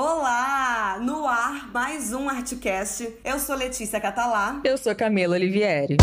Olá! No ar, mais um Artcast. Eu sou Letícia Catalá. Eu sou Camila Olivieri.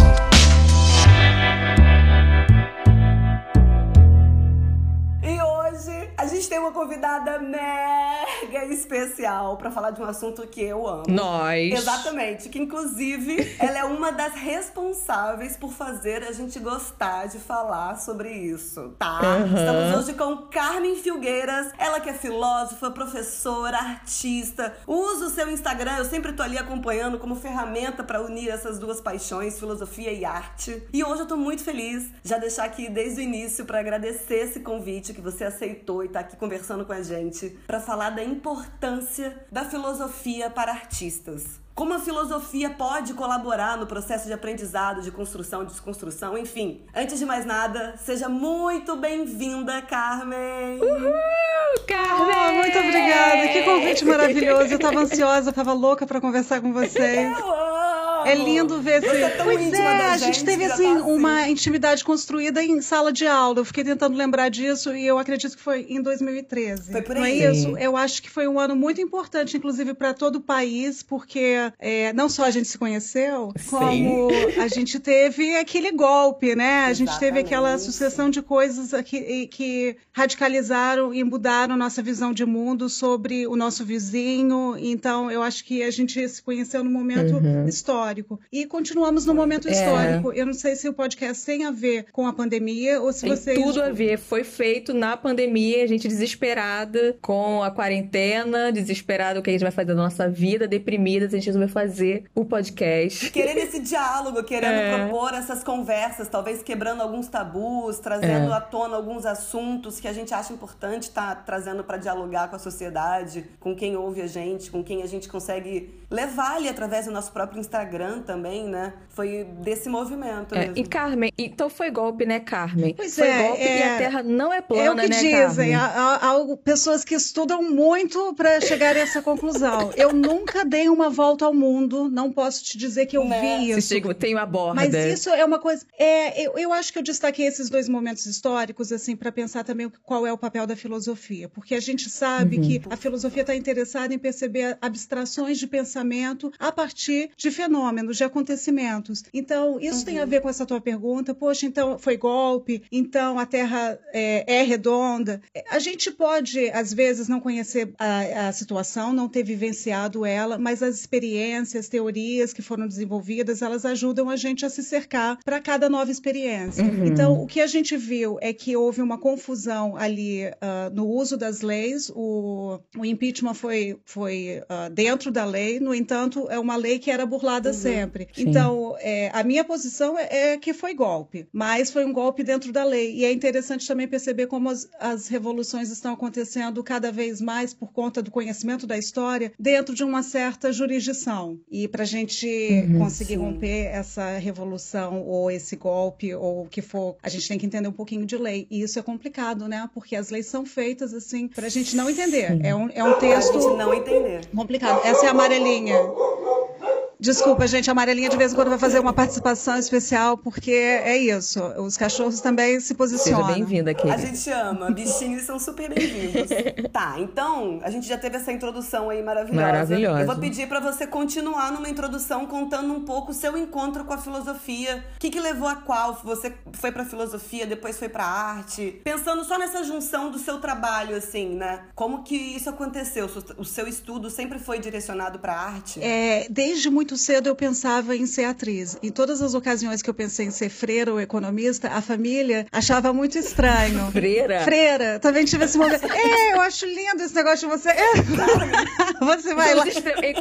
Gente tem uma convidada mega especial para falar de um assunto que eu amo. Nós. Exatamente. Que inclusive ela é uma das responsáveis por fazer a gente gostar de falar sobre isso, tá? Uhum. Estamos hoje com Carmen Filgueiras. Ela que é filósofa, professora, artista. Usa o seu Instagram, eu sempre tô ali acompanhando como ferramenta para unir essas duas paixões, filosofia e arte. E hoje eu tô muito feliz já deixar aqui desde o início para agradecer esse convite que você aceitou e tá aqui conversando com a gente para falar da importância da filosofia para artistas. Como a filosofia pode colaborar no processo de aprendizado, de construção, de desconstrução, enfim. Antes de mais nada, seja muito bem-vinda, Carmen! Uhul, Carmen! Oh, muito obrigada! Que convite maravilhoso! Eu tava ansiosa, tava louca para conversar com vocês. Eu amo! É lindo ver esse. É pois é, a gente teve assim, tá assim, uma intimidade construída em sala de aula. Eu fiquei tentando lembrar disso e eu acredito que foi em 2013. Foi por aí. Não é isso? Eu acho que foi um ano muito importante, inclusive para todo o país, porque é, não só a gente se conheceu, Sim. como a gente teve aquele golpe, né? A gente teve aquela sucessão de coisas que, que radicalizaram e mudaram nossa visão de mundo sobre o nosso vizinho. Então, eu acho que a gente se conheceu num momento uhum. histórico histórico. E continuamos no momento é. histórico. Eu não sei se o podcast tem a ver com a pandemia ou se tem vocês. Tudo a ver. Foi feito na pandemia, a gente desesperada com a quarentena, desesperada o que a gente vai fazer da nossa vida, deprimidas, a gente resolveu fazer o podcast. Querendo esse diálogo, querendo é. propor essas conversas, talvez quebrando alguns tabus, trazendo é. à tona alguns assuntos que a gente acha importante estar tá trazendo para dialogar com a sociedade, com quem ouve a gente, com quem a gente consegue levar ali através do nosso próprio Instagram Instagram também, né? Foi desse movimento é, mesmo. E Carmen, então foi golpe, né, Carmen? Pois foi é, golpe é, e a Terra não é plana, é o que né, dizem. Carmen? Há, há, pessoas que estudam muito para chegar a essa conclusão. Eu nunca dei uma volta ao mundo, não posso te dizer que eu né? vi isso. Chega, tem uma borda. Mas isso é uma coisa... É, eu, eu acho que eu destaquei esses dois momentos históricos, assim, para pensar também qual é o papel da filosofia. Porque a gente sabe uhum. que a filosofia está interessada em perceber abstrações de pensamento a partir de fenômenos, de acontecimentos Então, isso uhum. tem a uhum. ver com essa tua pergunta. Poxa, então foi golpe, então a Terra é, é redonda. A gente pode, às vezes, não conhecer a, a, situação, não ter vivenciado ela, mas as experiências, teorias que foram desenvolvidas, elas ajudam a gente a se cercar para cada nova experiência. Uhum. Então, o que a gente viu é que houve uma confusão ali uh, no uso das leis. O, o impeachment foi, foi uh, dentro da lei, no entanto, é uma lei que era burlada uhum. sempre. Sim. Então, é, a minha posição é, é, que foi golpe, mas foi um golpe dentro da lei. E é interessante também perceber como as, as revoluções estão acontecendo cada vez mais por conta do conhecimento da história dentro de uma certa jurisdição. E para a gente uhum, conseguir sim. romper essa revolução ou esse golpe ou o que for, a gente tem que entender um pouquinho de lei. E isso é complicado, né? Porque as leis são feitas assim para a gente não entender. É um, é um texto. Pra gente não entender. Complicado. Essa é a amarelinha. Desculpa, gente, a Amarelinha de vez em quando vai fazer uma participação especial, porque é isso. Os cachorros também se posicionam. Seja bem-vinda, aqui. A gente ama. Bichinhos são super bem-vindos. tá, então, a gente já teve essa introdução aí maravilhosa. Maravilhosa. Eu vou pedir para você continuar numa introdução contando um pouco o seu encontro com a filosofia. O que, que levou a qual? Você foi pra filosofia, depois foi pra arte. Pensando só nessa junção do seu trabalho, assim, né? Como que isso aconteceu? O seu estudo sempre foi direcionado pra arte? É, desde muito muito cedo eu pensava em ser atriz. Em todas as ocasiões que eu pensei em ser freira ou economista, a família achava muito estranho. Freira? Freira. Também tive esse momento. é, eu acho lindo esse negócio de você. É. você vai lá.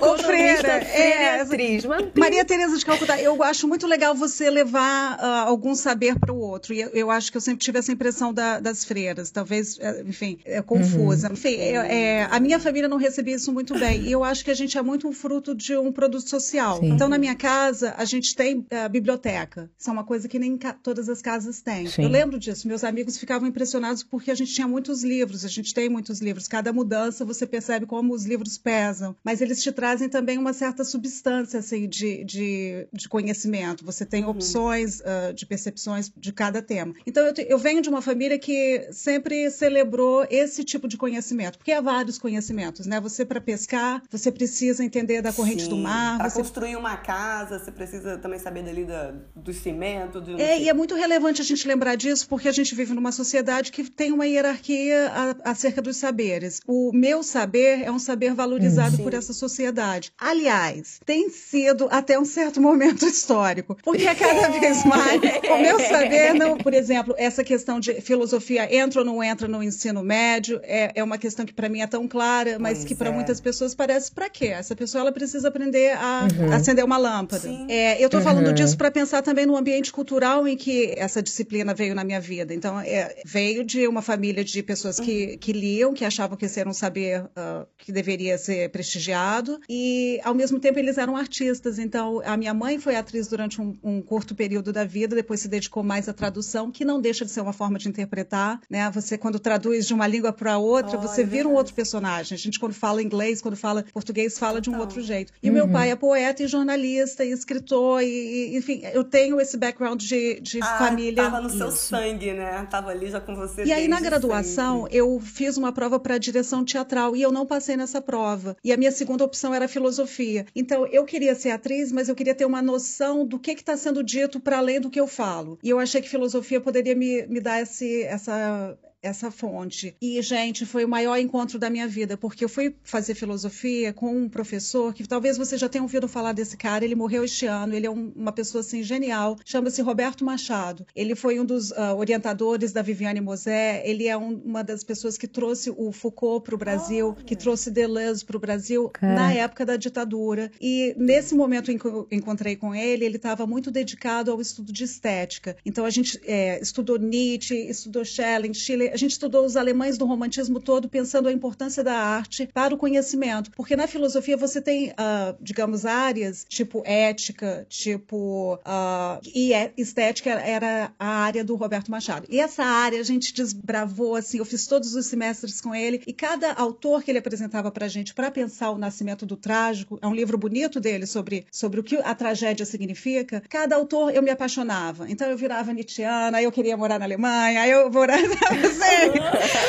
Ou freira. É, atriz. Maria Tereza de Calcutá. Eu acho muito legal você levar uh, algum saber para o outro. E eu, eu, acho que eu sempre tive essa impressão da, das freiras. Talvez, é, enfim, é confusa. Uhum. Enfim, é, é, a minha família não recebia isso muito bem. E eu acho que a gente é muito um fruto de um produto social social. Sim. Então, na minha casa, a gente tem a biblioteca. Isso é uma coisa que nem todas as casas têm. Sim. Eu lembro disso. Meus amigos ficavam impressionados porque a gente tinha muitos livros, a gente tem muitos livros. Cada mudança você percebe como os livros pesam. Mas eles te trazem também uma certa substância assim, de, de, de conhecimento. Você tem uhum. opções uh, de percepções de cada tema. Então, eu, te, eu venho de uma família que sempre celebrou esse tipo de conhecimento, porque há vários conhecimentos, né? Você, para pescar, você precisa entender da corrente Sim. do mar. Você... construir uma casa, você precisa também saber dali da, do cimento. Do... É, e é muito relevante a gente lembrar disso, porque a gente vive numa sociedade que tem uma hierarquia acerca dos saberes. O meu saber é um saber valorizado por essa sociedade. Aliás, tem sido até um certo momento histórico, porque a cada vez mais o meu saber, não, por exemplo, essa questão de filosofia entra ou não entra no ensino médio é, é uma questão que para mim é tão clara, mas pois que para é. muitas pessoas parece para quê? Essa pessoa ela precisa aprender a uhum. acender uma lâmpada. É, eu estou uhum. falando disso para pensar também no ambiente cultural em que essa disciplina veio na minha vida. Então, é, veio de uma família de pessoas que, uhum. que liam, que achavam que esse era um saber uh, que deveria ser prestigiado, e ao mesmo tempo eles eram artistas. Então, a minha mãe foi atriz durante um, um curto período da vida, depois se dedicou mais à tradução, que não deixa de ser uma forma de interpretar. Né? Você, quando traduz de uma língua para outra, oh, você é vira um outro personagem. A gente, quando fala inglês, quando fala português, fala de um outro jeito. E uhum. meu pai é poeta e jornalista e escritor, e, e enfim, eu tenho esse background de, de ah, família. Tava no Isso. seu sangue, né? Tava ali já com você. E aí, na graduação, sempre. eu fiz uma prova para direção teatral e eu não passei nessa prova. E a minha segunda opção era filosofia. Então, eu queria ser atriz, mas eu queria ter uma noção do que está sendo dito para além do que eu falo. E eu achei que filosofia poderia me, me dar esse, essa essa fonte. E, gente, foi o maior encontro da minha vida, porque eu fui fazer filosofia com um professor que talvez você já tenha ouvido falar desse cara. Ele morreu este ano, ele é um, uma pessoa assim genial, chama-se Roberto Machado. Ele foi um dos uh, orientadores da Viviane Mosé, ele é um, uma das pessoas que trouxe o Foucault para o Brasil, oh, que trouxe Deleuze para o Brasil na época da ditadura. E nesse momento em que eu encontrei com ele, ele estava muito dedicado ao estudo de estética. Então a gente é, estudou Nietzsche, estudou Schelling, Schiller, a gente estudou os alemães do romantismo todo pensando a importância da arte para o conhecimento, porque na filosofia você tem, uh, digamos, áreas tipo ética, tipo uh, e é, estética era a área do Roberto Machado. E essa área a gente desbravou assim, eu fiz todos os semestres com ele e cada autor que ele apresentava para gente para pensar o nascimento do trágico, é um livro bonito dele sobre sobre o que a tragédia significa. Cada autor eu me apaixonava. Então eu virava Nietzscheana, aí eu queria morar na Alemanha, aí eu morava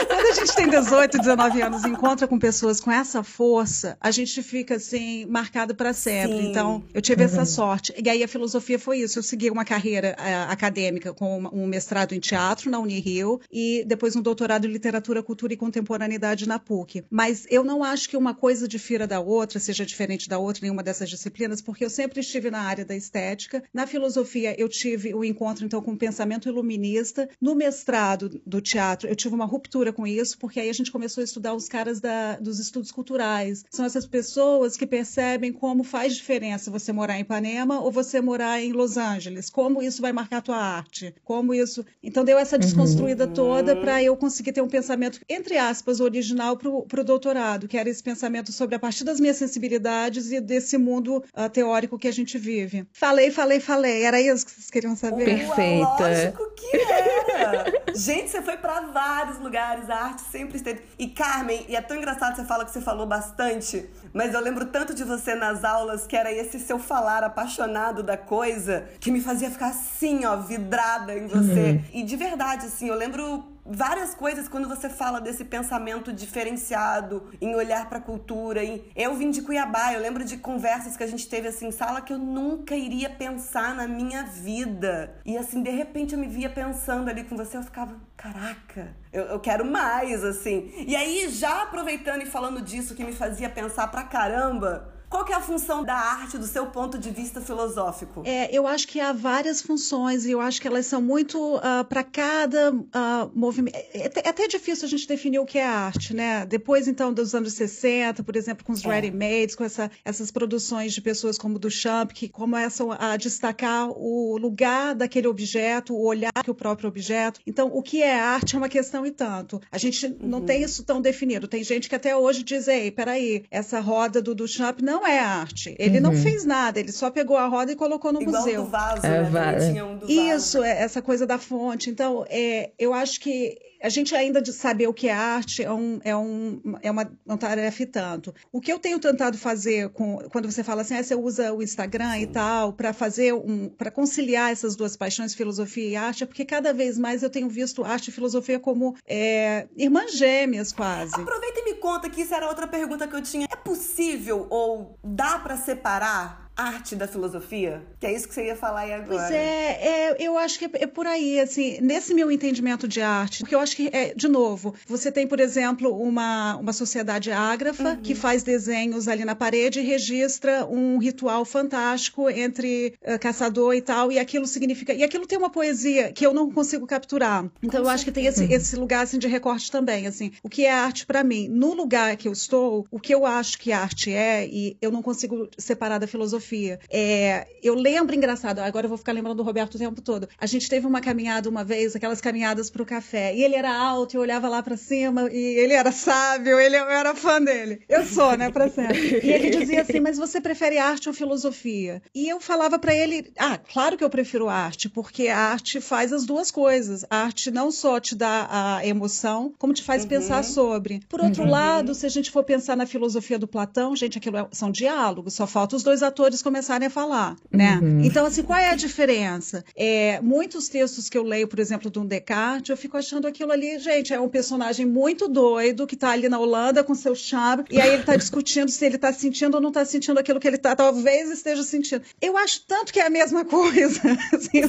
Quando a gente tem 18, 19 anos e encontra com pessoas com essa força, a gente fica assim, marcado para sempre. Sim. Então, eu tive uhum. essa sorte. E aí a filosofia foi isso. Eu segui uma carreira uh, acadêmica com um mestrado em teatro na Unirio e depois um doutorado em literatura, cultura e contemporaneidade na PUC. Mas eu não acho que uma coisa difira da outra, seja diferente da outra, nenhuma dessas disciplinas, porque eu sempre estive na área da estética. Na filosofia, eu tive o um encontro, então, com o pensamento iluminista. No mestrado do teatro, eu tive uma ruptura com isso, porque aí a gente começou a estudar os caras da, dos estudos culturais. São essas pessoas que percebem como faz diferença você morar em Ipanema ou você morar em Los Angeles, como isso vai marcar a tua arte, como isso. Então deu essa desconstruída uhum. toda para eu conseguir ter um pensamento, entre aspas, original para o doutorado, que era esse pensamento sobre a partir das minhas sensibilidades e desse mundo uh, teórico que a gente vive. Falei, falei, falei. Era isso que vocês queriam saber? Perfeita. Lógico que era. gente, você foi para vários lugares, a arte sempre esteve. E Carmen, e é tão engraçado você fala que você falou bastante, mas eu lembro tanto de você nas aulas que era esse seu falar apaixonado da coisa que me fazia ficar assim, ó, vidrada em você. Uhum. E de verdade, assim, eu lembro várias coisas quando você fala desse pensamento diferenciado em olhar para a cultura. Em... Eu vim de Cuiabá, eu lembro de conversas que a gente teve assim, sala que eu nunca iria pensar na minha vida. E assim, de repente eu me via pensando ali com você, eu ficava, caraca, eu, eu quero mais, assim. E aí, já aproveitando e falando disso que me fazia pensar pra caramba, qual que é a função da arte do seu ponto de vista filosófico? É, eu acho que há várias funções e eu acho que elas são muito uh, ah, para cada uh, movimento. É, é, até difícil a gente definir o que é arte, né? Depois, então, dos anos 60, por exemplo, com os é. ready-mades, com essa, essas produções de pessoas como Duchamp, que começam a destacar o lugar daquele objeto, o olhar que o próprio objeto. Então, o que é arte é uma questão e tanto. A gente não uhum. tem isso tão definido. Tem gente que até hoje diz, ei, peraí, essa roda do Duchamp não não é arte. Ele uhum. não fez nada, ele só pegou a roda e colocou no Igual museu. Do vaso, é, né? Tinha um do Isso, vaso. É, essa coisa da fonte. Então, é, eu acho que a gente ainda de saber o que é arte é, um, é, um, é uma, uma tarefa e tanto. O que eu tenho tentado fazer com, quando você fala assim, ah, você usa o Instagram Sim. e tal, para fazer um, para conciliar essas duas paixões, filosofia e arte, é porque cada vez mais eu tenho visto arte e filosofia como é, irmãs gêmeas, quase. Aproveita e me conta que isso era outra pergunta que eu tinha. É possível ou dá para separar arte da filosofia? Que é isso que você ia falar aí agora. Pois é, é eu acho que é, é, por aí, assim, nesse meu entendimento de arte, porque eu acho que, é, de novo, você tem, por exemplo, uma, uma sociedade ágrafa uhum. que faz desenhos ali na parede e registra um ritual fantástico entre uh, caçador e tal, e aquilo significa. E aquilo tem uma poesia que eu não consigo capturar. Então Com eu acho que tem esse, esse lugar assim, de recorte também. Assim, o que é arte para mim? No lugar que eu estou, o que eu acho que arte é, e eu não consigo separar da filosofia filosofia. É, eu lembro, engraçado, agora eu vou ficar lembrando do Roberto o tempo todo. A gente teve uma caminhada uma vez, aquelas caminhadas para o café, e ele era alto, eu olhava lá para cima, e ele era sábio, ele, eu era fã dele. Eu sou, né, para sempre. E ele dizia assim: Mas você prefere arte ou filosofia? E eu falava para ele: Ah, claro que eu prefiro arte, porque a arte faz as duas coisas. A arte não só te dá a emoção, como te faz uhum. pensar sobre. Por outro uhum. lado, se a gente for pensar na filosofia do Platão, gente, aquilo é, são diálogos, só falta os dois atores autores começarem a falar, né? Uhum. Então, assim, qual é a diferença? É, muitos textos que eu leio, por exemplo, do Descartes, eu fico achando aquilo ali, gente, é um personagem muito doido que tá ali na Holanda com seu chave, e aí ele tá discutindo se ele tá sentindo ou não tá sentindo aquilo que ele tá, talvez esteja sentindo. Eu acho tanto que é a mesma coisa. Assim,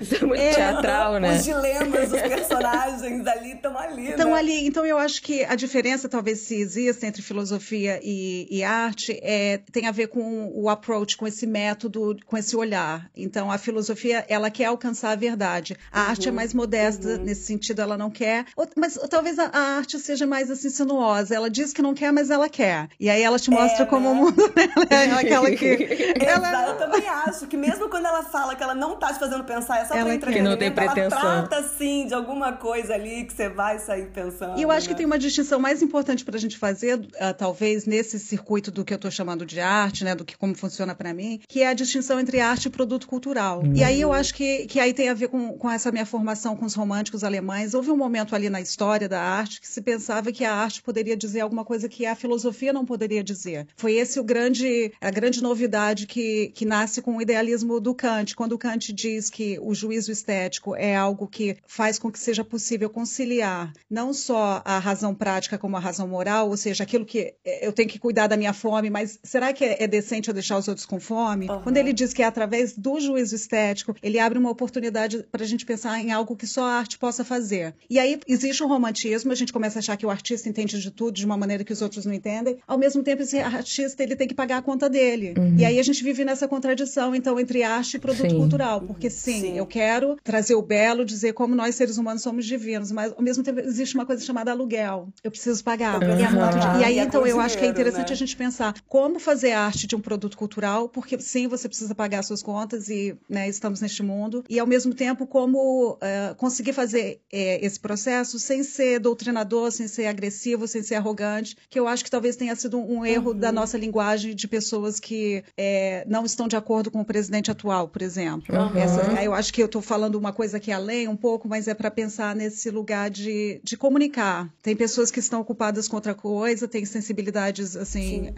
Isso é muito é, teatral, né? Os dilemas dos personagens ali estão ali. Estão né? ali. Então, eu acho que a diferença, talvez, se existe entre filosofia e, e arte, é, tem a ver com o approach, com esse método, com esse olhar. Então, a filosofia, ela quer alcançar a verdade. A uhum, arte é mais modesta uhum. nesse sentido, ela não quer. Mas talvez a, a, arte seja mais assim, sinuosa. Ela diz que não quer, mas ela quer. E aí ela te mostra é, como né? o mundo dela é aquela que. ela... Eu também acho que mesmo quando ela fala que ela não tá te fazendo pensar, é só ela pra que não tem pretensão. Ela trata, sim, de alguma coisa ali que você vai sair pensando. E eu acho né? que tem uma distinção mais importante pra gente fazer, uh, talvez, nesse circuito do que eu tô chamando de arte, né? Do que como funciona para mim, que é a distinção entre arte e produto cultural. E aí eu acho que, que aí tem a ver com, com essa minha formação com os românticos alemães. Houve um momento ali na história da arte que se pensava que a arte poderia dizer alguma coisa que a filosofia não poderia dizer. Foi esse o grande, a grande novidade que, que nasce com o idealismo do Kant. Quando Kant diz que o juízo estético é algo que faz com que seja possível conciliar não só a razão prática como a razão moral, ou seja, aquilo que eu tenho que cuidar da minha fome, mas será que é decente eu deixar os outros com fome, uhum. quando ele diz que é através do juízo estético, ele abre uma oportunidade para a gente pensar em algo que só a arte possa fazer. E aí existe um romantismo, a gente começa a achar que o artista entende de tudo de uma maneira que os outros não entendem. Ao mesmo tempo, esse artista ele tem que pagar a conta dele. Uhum. E aí a gente vive nessa contradição, então, entre arte e produto sim. cultural. Porque sim, sim, eu quero trazer o belo, dizer como nós seres humanos somos divinos, mas ao mesmo tempo existe uma coisa chamada aluguel. Eu preciso pagar. Uhum. E, aí, e então, eu acho que é interessante né? a gente pensar como fazer arte de um produto cultural porque sim, você precisa pagar suas contas e né, estamos neste mundo, e ao mesmo tempo como uh, conseguir fazer uh, esse processo sem ser doutrinador, sem ser agressivo, sem ser arrogante, que eu acho que talvez tenha sido um erro uhum. da nossa linguagem de pessoas que uh, não estão de acordo com o presidente atual, por exemplo. Uhum. Essa, eu acho que eu estou falando uma coisa aqui além um pouco, mas é para pensar nesse lugar de, de comunicar. Tem pessoas que estão ocupadas com outra coisa, tem sensibilidades assim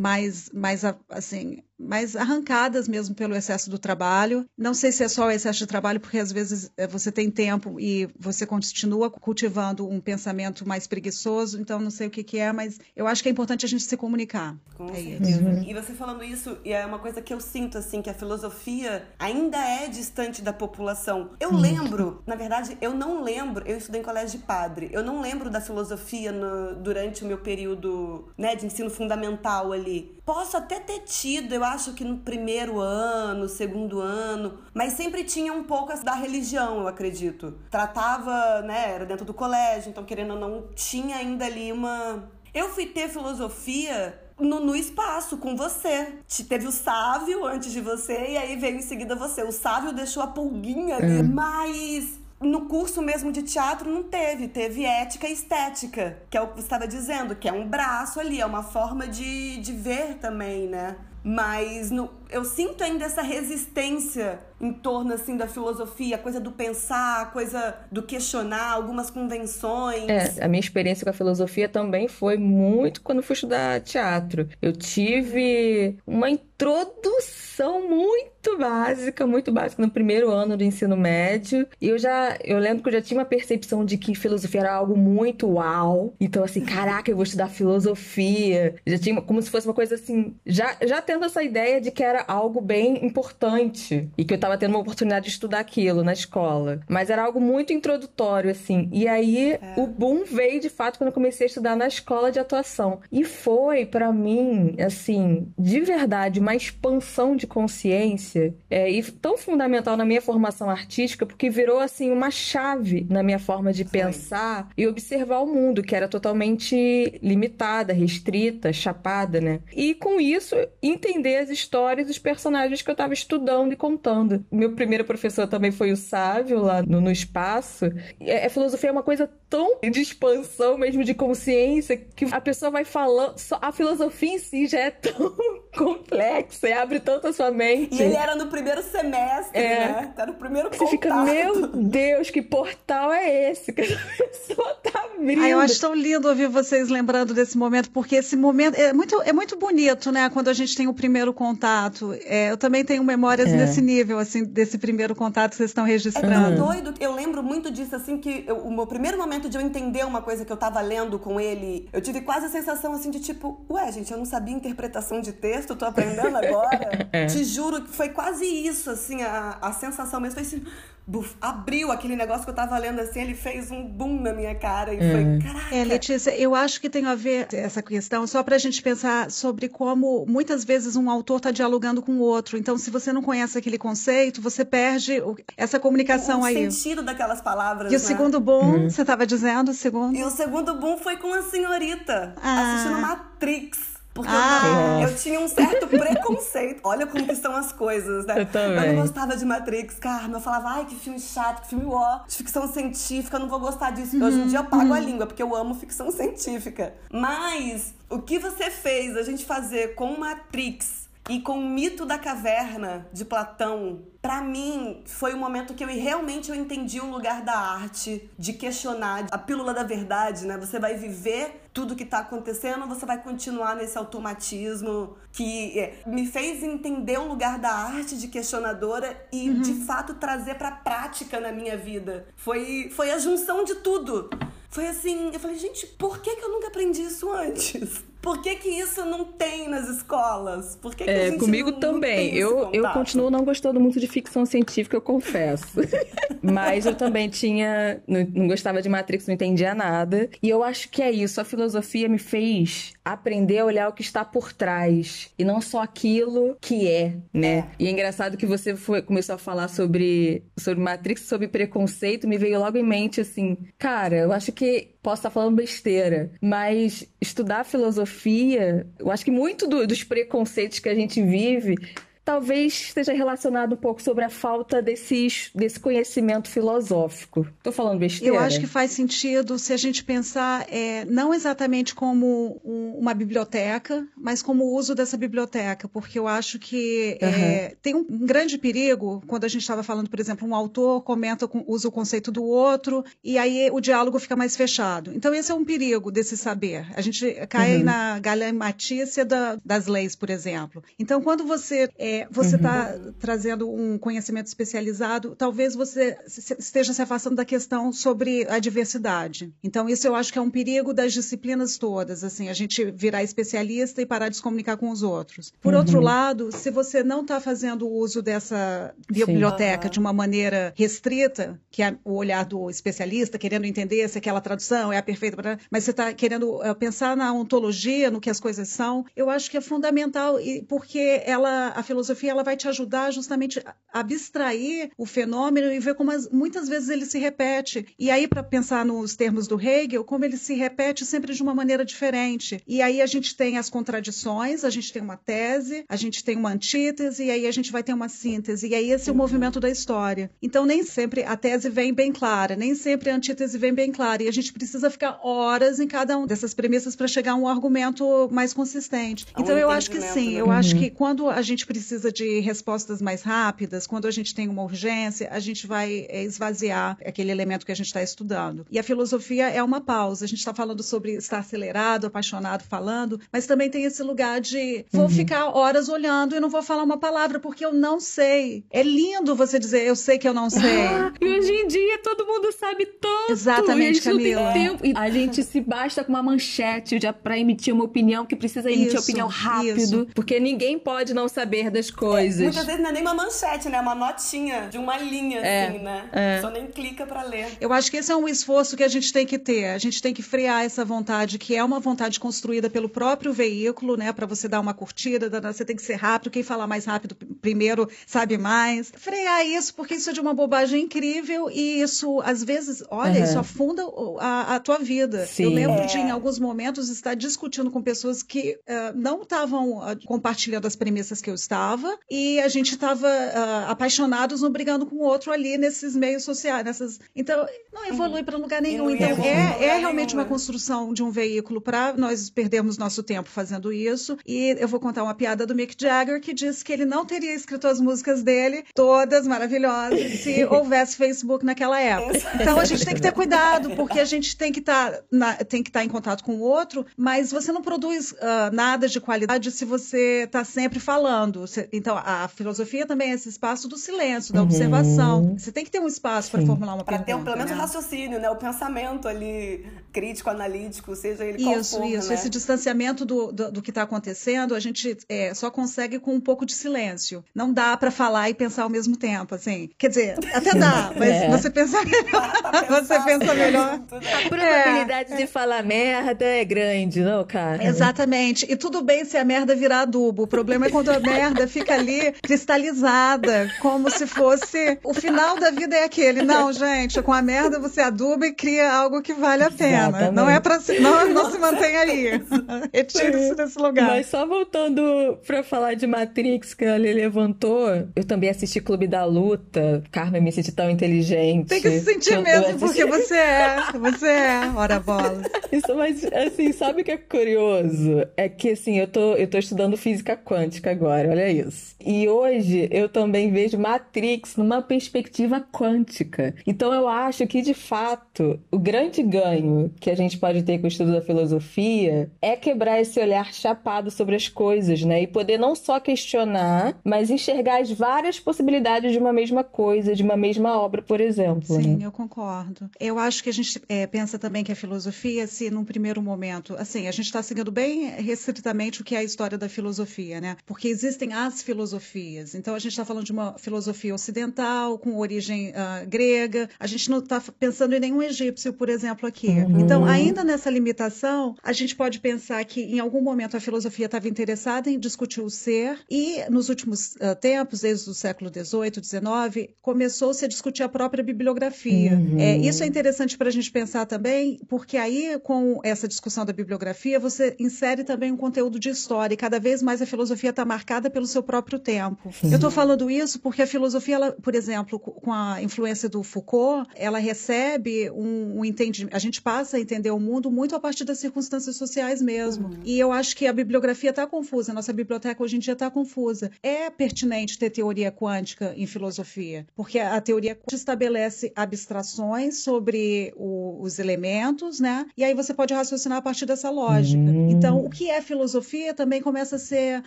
mais, mais assim, mais arrancadas mesmo pelo excesso do trabalho. Não sei se é só o excesso de trabalho, porque às vezes eh, você tem tempo e você continua cultivando um pensamento mais preguiçoso, então não sei o que, que é, mas eu acho que é importante a gente se comunicar. Com é certeza. Uhum. E você falando isso, e é uma coisa que eu sinto, assim, que a filosofia ainda é distante da população. Eu uhum. lembro, na verdade, eu não lembro, eu estudei em colégio de padre, eu não lembro da filosofia no, durante o meu período né, de ensino fundamental ali. Posso até ter tido, eu acho que no primeiro ano, segundo ano, mas sempre tinha um pouco da religião, eu acredito. Tratava, né, era dentro do colégio, então querendo ou não, tinha ainda ali uma. Eu fui ter filosofia no, no, espaço com você. Teve o Sávio antes de você e aí veio em seguida você. O Sávio deixou a pulguinha ali, é. mas no curso mesmo de teatro não teve, teve ética e estética, que é o que você estava dizendo, que é um braço ali, é uma forma de, de ver também, né? Mas no, eu sinto ainda essa resistência em torno assim da filosofia, a coisa do pensar, a coisa do questionar algumas convenções. É, a minha experiência com a filosofia também foi muito quando fui estudar teatro. Eu tive uma introdução muito básica, muito básica no primeiro ano do ensino médio. E eu já, eu lembro que eu já tinha uma percepção de que filosofia era algo muito uau. Então assim, caraca, eu vou estudar filosofia. Já tinha como se fosse uma coisa assim, já já tendo essa ideia de que era algo bem importante e que eu estava tendo uma oportunidade de estudar aquilo na escola. Mas era algo muito introdutório, assim. E aí é. o boom veio de fato quando eu comecei a estudar na escola de atuação. E foi, para mim, assim, de verdade, uma expansão de consciência é, e tão fundamental na minha formação artística, porque virou, assim, uma chave na minha forma de pensar e observar o mundo, que era totalmente limitada, restrita, chapada, né? E com isso, entender as histórias dos personagens que eu estava estudando e contando. Meu primeiro professor também foi o Sávio, lá no, no Espaço. E a filosofia é uma coisa tão de expansão mesmo, de consciência, que a pessoa vai falando. A filosofia em si já é tão complexa e abre tanto a sua mente. E ele era no primeiro semestre, é. né? Tá no primeiro Você fica, meu Deus, que portal é esse que a pessoa tá abrindo? Ah, eu acho tão lindo ouvir vocês lembrando desse momento, porque esse momento é muito, é muito bonito, né? Quando a gente tem o primeiro contato. É, eu também tenho memórias é. nesse nível, assim, desse primeiro contato que vocês estão registrando. É tão doido. Eu lembro muito disso, assim, que eu, o meu primeiro momento de eu entender uma coisa que eu tava lendo com ele, eu tive quase a sensação, assim, de tipo, ué, gente, eu não sabia interpretação de texto, tô aprendendo agora. é. Te juro que foi quase isso, assim, a, a sensação mesmo. Foi assim, buf, abriu aquele negócio que eu tava lendo assim, ele fez um boom na minha cara e é. foi, caraca. É, Letícia, eu acho que tem a ver essa questão só pra gente pensar sobre como muitas vezes um autor tá dialogando com o outro. Então, se você não conhece aquele conceito, você perde essa comunicação o, o aí. O sentido daquelas palavras, E né? o segundo boom, uhum. você tava dizendo, o segundo? E o segundo boom foi com a senhorita, ah. assistindo Matrix. Porque ah, eu, eu, tinha um certo preconceito. Olha como que são as coisas, né? Eu também. Eu não gostava de Matrix, Carmen. Eu falava, ai, que filme chato, que filme ó, de ficção científica, eu não vou gostar disso. Uhum, Hoje em dia eu pago uhum. a língua, porque eu amo ficção científica. Mas o que você fez a gente fazer com Matrix e com o mito da caverna de Platão, para mim foi o momento que eu realmente eu entendi o lugar da arte, de questionar a pílula da verdade, né? Você vai viver tudo que tá acontecendo, você vai continuar nesse automatismo que é, me fez entender o lugar da arte de questionadora e uhum. de fato trazer para prática na minha vida. Foi foi a junção de tudo. Foi assim, eu falei, gente, por que, que eu nunca aprendi isso antes? Por que, que isso não tem nas escolas? Por que, que é, comigo não, também. Não eu, eu continuo não gostando muito de ficção científica, eu confesso. Mas eu também tinha. Não, não, gostava de Matrix, não entendia nada. E eu acho que é isso. A filosofia me fez aprender a olhar o que está por trás. E não só aquilo que é, né? É. E é engraçado que você foi, começou a falar sobre, sobre Matrix, sobre preconceito, me veio logo em mente assim, cara, eu acho que posso estar falando besteira, mas estudar filosofia, eu acho que muito do, dos preconceitos que a gente vive talvez esteja relacionado um pouco sobre a falta desses, desse conhecimento filosófico. Estou falando besteira? Eu acho que faz sentido se a gente pensar é, não exatamente como um, uma biblioteca, mas como o uso dessa biblioteca, porque eu acho que uhum. é, tem um, um, grande perigo quando a gente estava falando, por exemplo, um autor comenta, com, usa o conceito do outro e aí o diálogo fica mais fechado. Então esse é um perigo desse saber. A gente cai uhum. na galhamatícia da, das leis, por exemplo. Então quando você é, é, você está uhum. trazendo um conhecimento especializado, talvez você esteja se afastando da questão sobre a diversidade. Então, isso eu acho que é um perigo das disciplinas todas, assim, a gente virar especialista e parar de se comunicar com os outros. Por uhum. outro lado, se você não está fazendo uso dessa biblioteca Sim. de uma maneira restrita, que é o olhar do especialista, querendo entender se aquela tradução é a perfeita, mas você está querendo eh, pensar na ontologia, no que as coisas são, eu acho que é fundamental, porque ela, a filosofia filosofia ela vai te ajudar justamente a abstrair o fenômeno e ver como as, muitas vezes ele se repete. E aí, para pensar nos termos do Hegel, como ele se repete sempre de uma maneira diferente. E aí a gente tem as contradições, a gente tem uma tese, a gente tem uma antítese, e aí a gente vai ter uma síntese. E aí esse é o movimento da história. Então, nem sempre a tese vem bem clara, nem sempre a antítese vem bem clara. E a gente precisa ficar horas em cada uma dessas premissas para chegar a um argumento mais consistente. Então, eu acho que sim. Eu acho que quando a gente precisa de respostas mais rápidas, quando a gente tem uma urgência, a gente vai é, esvaziar aquele elemento que a gente está estudando. E a filosofia é uma pausa. A gente está falando sobre estar acelerado, apaixonado, falando, mas também tem esse lugar de vou uhum. ficar horas olhando e não vou falar uma palavra porque eu não sei. É lindo você dizer eu sei que eu não sei. Ah, e hoje em dia todo mundo sabe tudo. Exatamente, Camila. Tempo. E a gente se basta com uma manchete para emitir uma opinião que precisa emitir isso, opinião rápido, isso. porque ninguém pode não saber das coisas. É, muitas vezes não é nem uma manchete, né? É uma notinha de uma linha, é, assim, né? É. Só nem clica para ler. Eu acho que esse é um esforço que a gente tem que ter. A gente tem que frear essa vontade, que é uma vontade construída pelo próprio veículo, né? Para você dar uma curtida, você tem que ser rápido. Quem falar mais rápido primeiro sabe mais. Frear isso, porque isso é de uma bobagem incrível e isso, às vezes, olha, uhum. isso afunda a, a tua vida. Sim. Eu lembro é. de, em alguns momentos, estar discutindo com pessoas que uh, não estavam uh, compartilhando as premissas que eu estava e a gente estava uh, apaixonados um brigando com o outro ali nesses meios sociais. Nessas... Então, não evolui uhum. para lugar nenhum. Então, é, é realmente uma construção de um veículo para nós perdermos nosso tempo fazendo isso. E eu vou contar uma piada do Mick Jagger que disse que ele não teria escrito as músicas dele, todas maravilhosas, se houvesse Facebook naquela época. Então a gente tem que ter cuidado, porque a gente tem que tá estar tá em contato com o outro, mas você não produz uh, nada de qualidade se você está sempre falando. Então a filosofia também é esse espaço do silêncio, da uhum. observação. Você tem que ter um espaço para formular uma pra pergunta. Ter um, pelo menos né? um raciocínio, né? O pensamento ali crítico, analítico, seja ele qual isso, for, Isso, né? Esse distanciamento do, do, do que está acontecendo, a gente é, só consegue com um pouco de silêncio. Não dá para falar e pensar ao mesmo tempo, assim. Quer dizer, até dá, mas é. você pensa melhor. você pensa melhor. A probabilidade é. de falar merda é grande, não, cara? Exatamente. E tudo bem se a merda virar adubo. O problema é quando a merda fica ali cristalizada, como se fosse o final da vida é aquele. Não, gente, com a merda você aduba e cria algo que vale a pena. Exatamente. Não é para se, não, não se mantém aí. Retire-se desse lugar. Mas só voltando para falar de Matrix que ele levantou, eu também assisti Clube da Luta. Carmen, me senti tão inteligente. Tem que se sentir mesmo, porque você é. Você é. Ora bola. Isso, mas assim, sabe o que é curioso? É que assim, eu tô, eu tô estudando física quântica agora, olha isso. E hoje eu também vejo Matrix numa perspectiva quântica. Então eu acho que, de fato, o grande ganho que a gente pode ter com o estudo da filosofia é quebrar esse olhar chapado sobre as coisas, né? E poder não só questionar, mas enxergar as várias possibilidades de uma mesma coisa, de uma mesma obra, por exemplo. Sim, né? eu concordo. Eu acho que a gente é, pensa também que a filosofia, se num primeiro momento, assim, a gente está seguindo bem restritamente o que é a história da filosofia, né? Porque existem as filosofias. Então a gente está falando de uma filosofia ocidental, com origem uh, grega. A gente não está pensando em nenhum egípcio, por exemplo, aqui. Uhum. Então, ainda nessa limitação, a gente pode pensar que em algum momento a filosofia estava interessada em discutir o ser e nos últimos uh, tempos, desde o século XVIII, XIX, começou-se a discutir a própria bibliografia. Uhum. É, isso é interessante para a gente pensar também, porque aí com essa discussão da bibliografia você insere também um conteúdo de história e cada vez mais a filosofia está marcada pelo seu próprio tempo. Uhum. Eu estou falando isso porque a filosofia, ela, por exemplo, com a influência do Foucault, ela recebe um, um entendimento. A gente passa a entender o mundo muito a partir das circunstâncias sociais mesmo. Uhum. E eu acho que a bibliografia está confusa, a nossa biblioteca hoje em dia está confusa. É pertinente ter teoria quântica em filosofia, porque a teoria quântica estabelece abstrações sobre o, os elementos, né? E aí você pode raciocinar a partir dessa lógica. Uhum. Então, o que é filosofia também começa a ser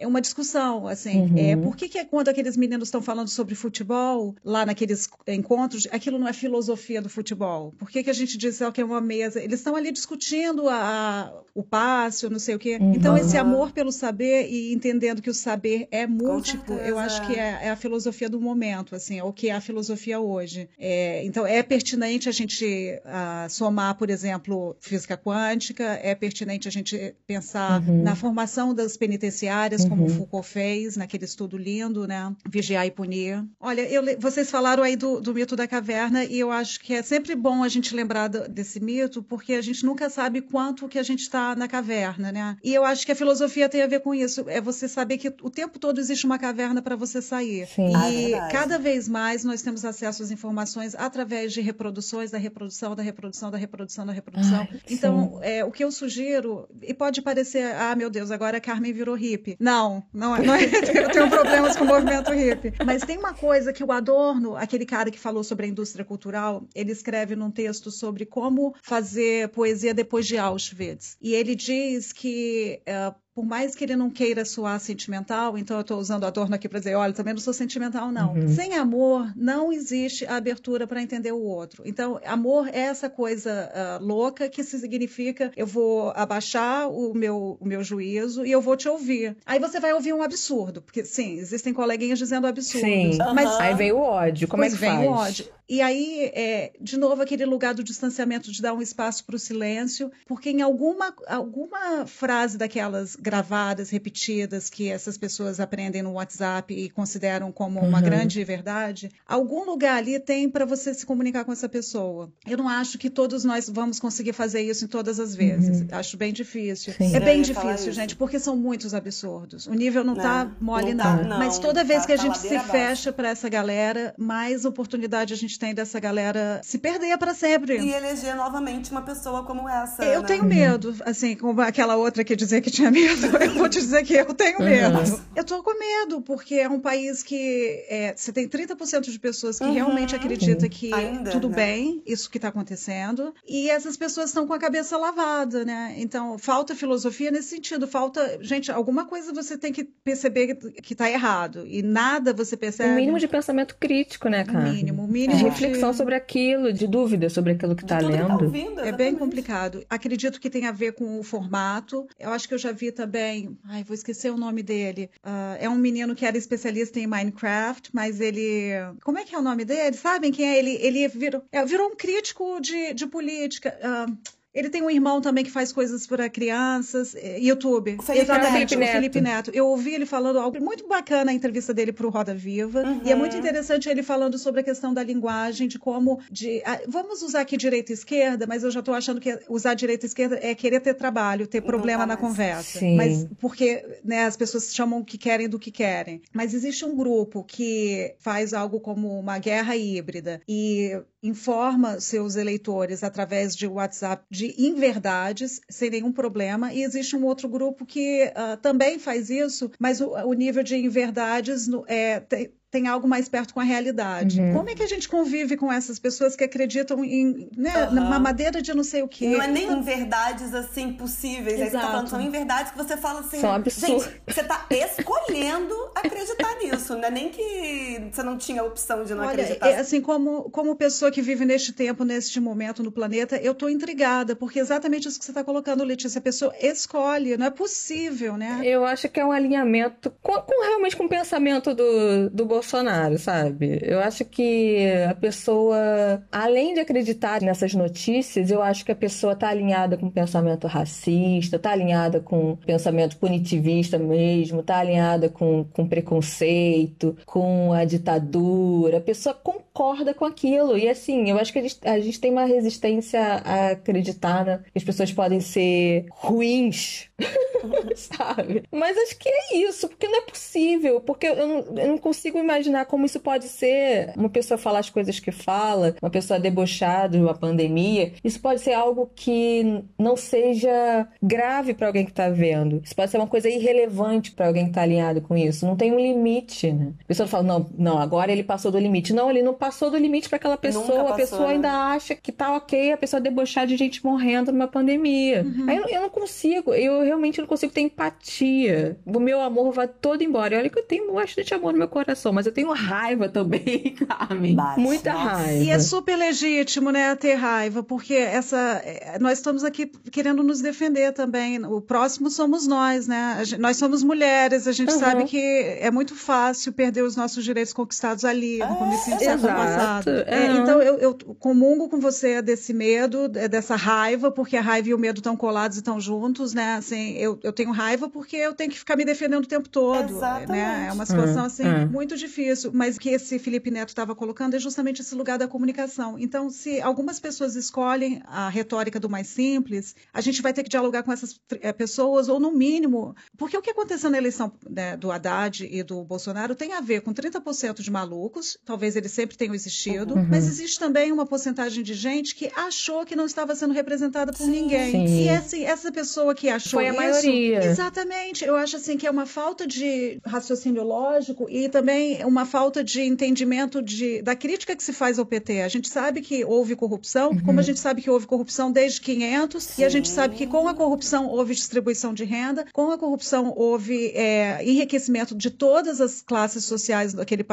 uma discussão, assim. Uhum. É, por que, que é quando aqueles meninos estão falando sobre futebol, lá naqueles encontros, aquilo não é filosofia do futebol? Por que, que a gente diz que é uma mesa? Eles estão ali discutindo a, o passe, não sei o quê. Uhum. Então, esse amor pelo saber e entendendo que o saber é múltiplo, eu acho que é, é, a filosofia do momento, assim, é o que é a filosofia hoje. É, então, é pertinente a gente uh, somar, por exemplo, física quântica, é pertinente a gente pensar uhum. na formação das penitenciárias, como uhum. Foucault fez, naquele estudo lindo, né? Vigiar e punir. Olha, eu, vocês falaram aí do, do mito da caverna e eu acho que é sempre bom a gente lembrar desse mito, porque a gente nunca sabe quanto que a gente está na caverna, né? E eu acho que a filosofia tem a ver com isso. É você saber que o tempo todo existe uma caverna para você sair. Sim. E ah, cada vez mais nós temos acesso às informações através de reproduções da reprodução, da reprodução, da reprodução, da reprodução. Ai, então, é, o que eu sugiro, e pode parecer, ah, meu Deus, agora a Carmen virou hippie. Não, não, é, não é, eu tenho problemas com o movimento hippie. Mas tem uma coisa que o Adorno, aquele cara que falou sobre a indústria cultural, ele escreve num texto sobre como fazer poesia depois de Auschwitz. E ele diz que uh, por mais que ele não queira soar sentimental, então eu estou usando Adorno aqui para dizer, olha, também não sou sentimental, não. Uhum. Sem amor, não existe a abertura para entender o outro. Então, amor é essa coisa uh, louca que significa eu vou abaixar o meu, o meu juízo e eu vou te ouvir. Aí você vai ouvir um absurdo, porque sim, existem coleguinhas dizendo absurdos. Sim. Mas aí vem o ódio. Como é que vem faz? o ódio. E aí, é, de novo, aquele lugar do distanciamento, de dar um espaço para o silêncio, porque em alguma, alguma frase daquelas gravadas, repetidas, que essas pessoas aprendem no WhatsApp e consideram como uma uhum. grande verdade, algum lugar ali tem para você se comunicar com essa pessoa. Eu não acho que todos nós vamos conseguir fazer isso em todas as vezes. Uhum. Acho bem difícil. Sim. É bem difícil, gente, porque são muitos absurdos. O nível não, está mole, não. Tá, não. Mas toda vez tá, que a tá gente se fecha para essa galera, mais oportunidade a gente tem dessa galera se perder para sempre. E eleger novamente uma pessoa como essa. Eu né? tenho medo, assim, como aquela outra que dizia que tinha medo. Eu vou te dizer que eu tenho medo. Uhum. Eu tô com medo, porque é um país que é, você tem 30% de pessoas que uhum. realmente acreditam que Ainda, tudo né? bem, isso que está acontecendo, e essas pessoas estão com a cabeça lavada, né? Então, falta filosofia nesse sentido, falta, gente, alguma coisa você tem que perceber que está errado, e nada você percebe. O mínimo de pensamento crítico, né, cara? O mínimo, o mínimo. Reflexão sobre aquilo, de dúvida sobre aquilo que está lendo. Que tá ouvindo, é bem complicado. Acredito que tem a ver com o formato. Eu acho que eu já vi também. Ai, vou esquecer o nome dele. Uh, é um menino que era especialista em Minecraft, mas ele. Como é que é o nome dele? Sabem quem é ele? Ele virou, é, virou um crítico de, de política. Uh, ele tem um irmão também que faz coisas para crianças, eh, YouTube. Felipe, Exatamente, Neto. o Felipe Neto. Eu ouvi ele falando algo muito bacana, a entrevista dele para o Roda Viva. Uhum. E é muito interessante ele falando sobre a questão da linguagem, de como. De, ah, vamos usar aqui direita e esquerda, mas eu já estou achando que usar direita e esquerda é querer ter trabalho, ter problema na conversa. Sim. Mas porque né, as pessoas chamam o que querem do que querem. Mas existe um grupo que faz algo como uma guerra híbrida e informa seus eleitores através de WhatsApp de inverdades, sem nenhum problema, e existe um outro grupo que uh, também faz isso, mas o, o nível de inverdades é, tem, tem algo mais perto com a realidade. Uhum. Como é que a gente convive com essas pessoas que acreditam em né, uhum. madeira de não sei o quê? Não é nem em verdades assim possíveis. Exato. Aí você tá falando, são em verdades que você fala assim. São absurdos. Gente, você tá escolhendo acreditar nisso, não é nem que você não tinha opção de não Olha, acreditar. É, assim, como, como pessoa que vive neste tempo, neste momento no planeta, eu tô intrigada, porque é exatamente isso que você tá colocando, Letícia. A pessoa escolhe, não é possível, né? Eu acho que é um alinhamento com, com realmente com o pensamento do, do Bolsonaro, sabe? Eu acho que a pessoa, além de acreditar nessas notícias, eu acho que a pessoa está alinhada com o pensamento racista, está alinhada com o pensamento punitivista mesmo, está alinhada com, com preconceito, com a ditadura. A pessoa concorda com aquilo. E assim, eu acho que a gente, a gente tem uma resistência a acreditar né, que as pessoas podem ser ruins, sabe? Mas acho que é isso, porque não é possível, porque eu não, eu não consigo imaginar como isso pode ser uma pessoa falar as coisas que fala, uma pessoa debochada de uma pandemia. Isso pode ser algo que não seja grave para alguém que está vendo. Isso pode ser uma coisa irrelevante para alguém que está alinhado com isso. Não tem um limite, né? A pessoa fala, não, não, agora ele passou do limite. Não, ele não passou do limite para aquela pessoa. Passou, a pessoa né? ainda acha que tá ok a pessoa debochar de gente morrendo numa pandemia. Uhum. Aí eu, eu, não consigo, eu realmente não consigo ter empatia. O meu amor vai todo embora. Olha que eu tenho bastante amor no meu coração, mas eu tenho raiva também, Carmen. Bate, Muita nossa. raiva. E é super legítimo, né, ter raiva, porque essa é, nós estamos aqui querendo nos defender também. O próximo somos nós, né? Nós somos mulheres, a gente uhum. sabe que é muito fácil perder os nossos direitos conquistados ali, no é, Exatamente. Passado. É, então eu, eu comungo com você desse medo, dessa raiva, porque a raiva e o medo estão colados e estão juntos, né? Assim, eu, eu tenho raiva porque eu tenho que ficar me defendendo o tempo todo. Exatamente. Né? É uma situação assim muito difícil. Mas o que esse Felipe Neto estava colocando é justamente esse lugar da comunicação. Então, se algumas pessoas escolhem a retórica do mais simples, a gente vai ter que dialogar com essas é, pessoas, ou no mínimo, porque o que aconteceu na eleição né, do Haddad e do Bolsonaro tem a ver com 30% de malucos, talvez eles sempre tenham existido, uhum. mas existe também uma porcentagem de gente que achou que não estava sendo representada por sim, ninguém. Sim. E assim, essa pessoa que achou Foi a isso, maioria. Exatamente. Eu acho assim que é uma falta de raciocínio lógico e também uma falta de entendimento de, da crítica que se faz ao PT. A gente sabe que houve corrupção, uhum. como a gente sabe que houve corrupção desde 500, sim. e a gente sabe que com a corrupção houve distribuição de renda, com a corrupção houve é, enriquecimento de todas as classes sociais daquele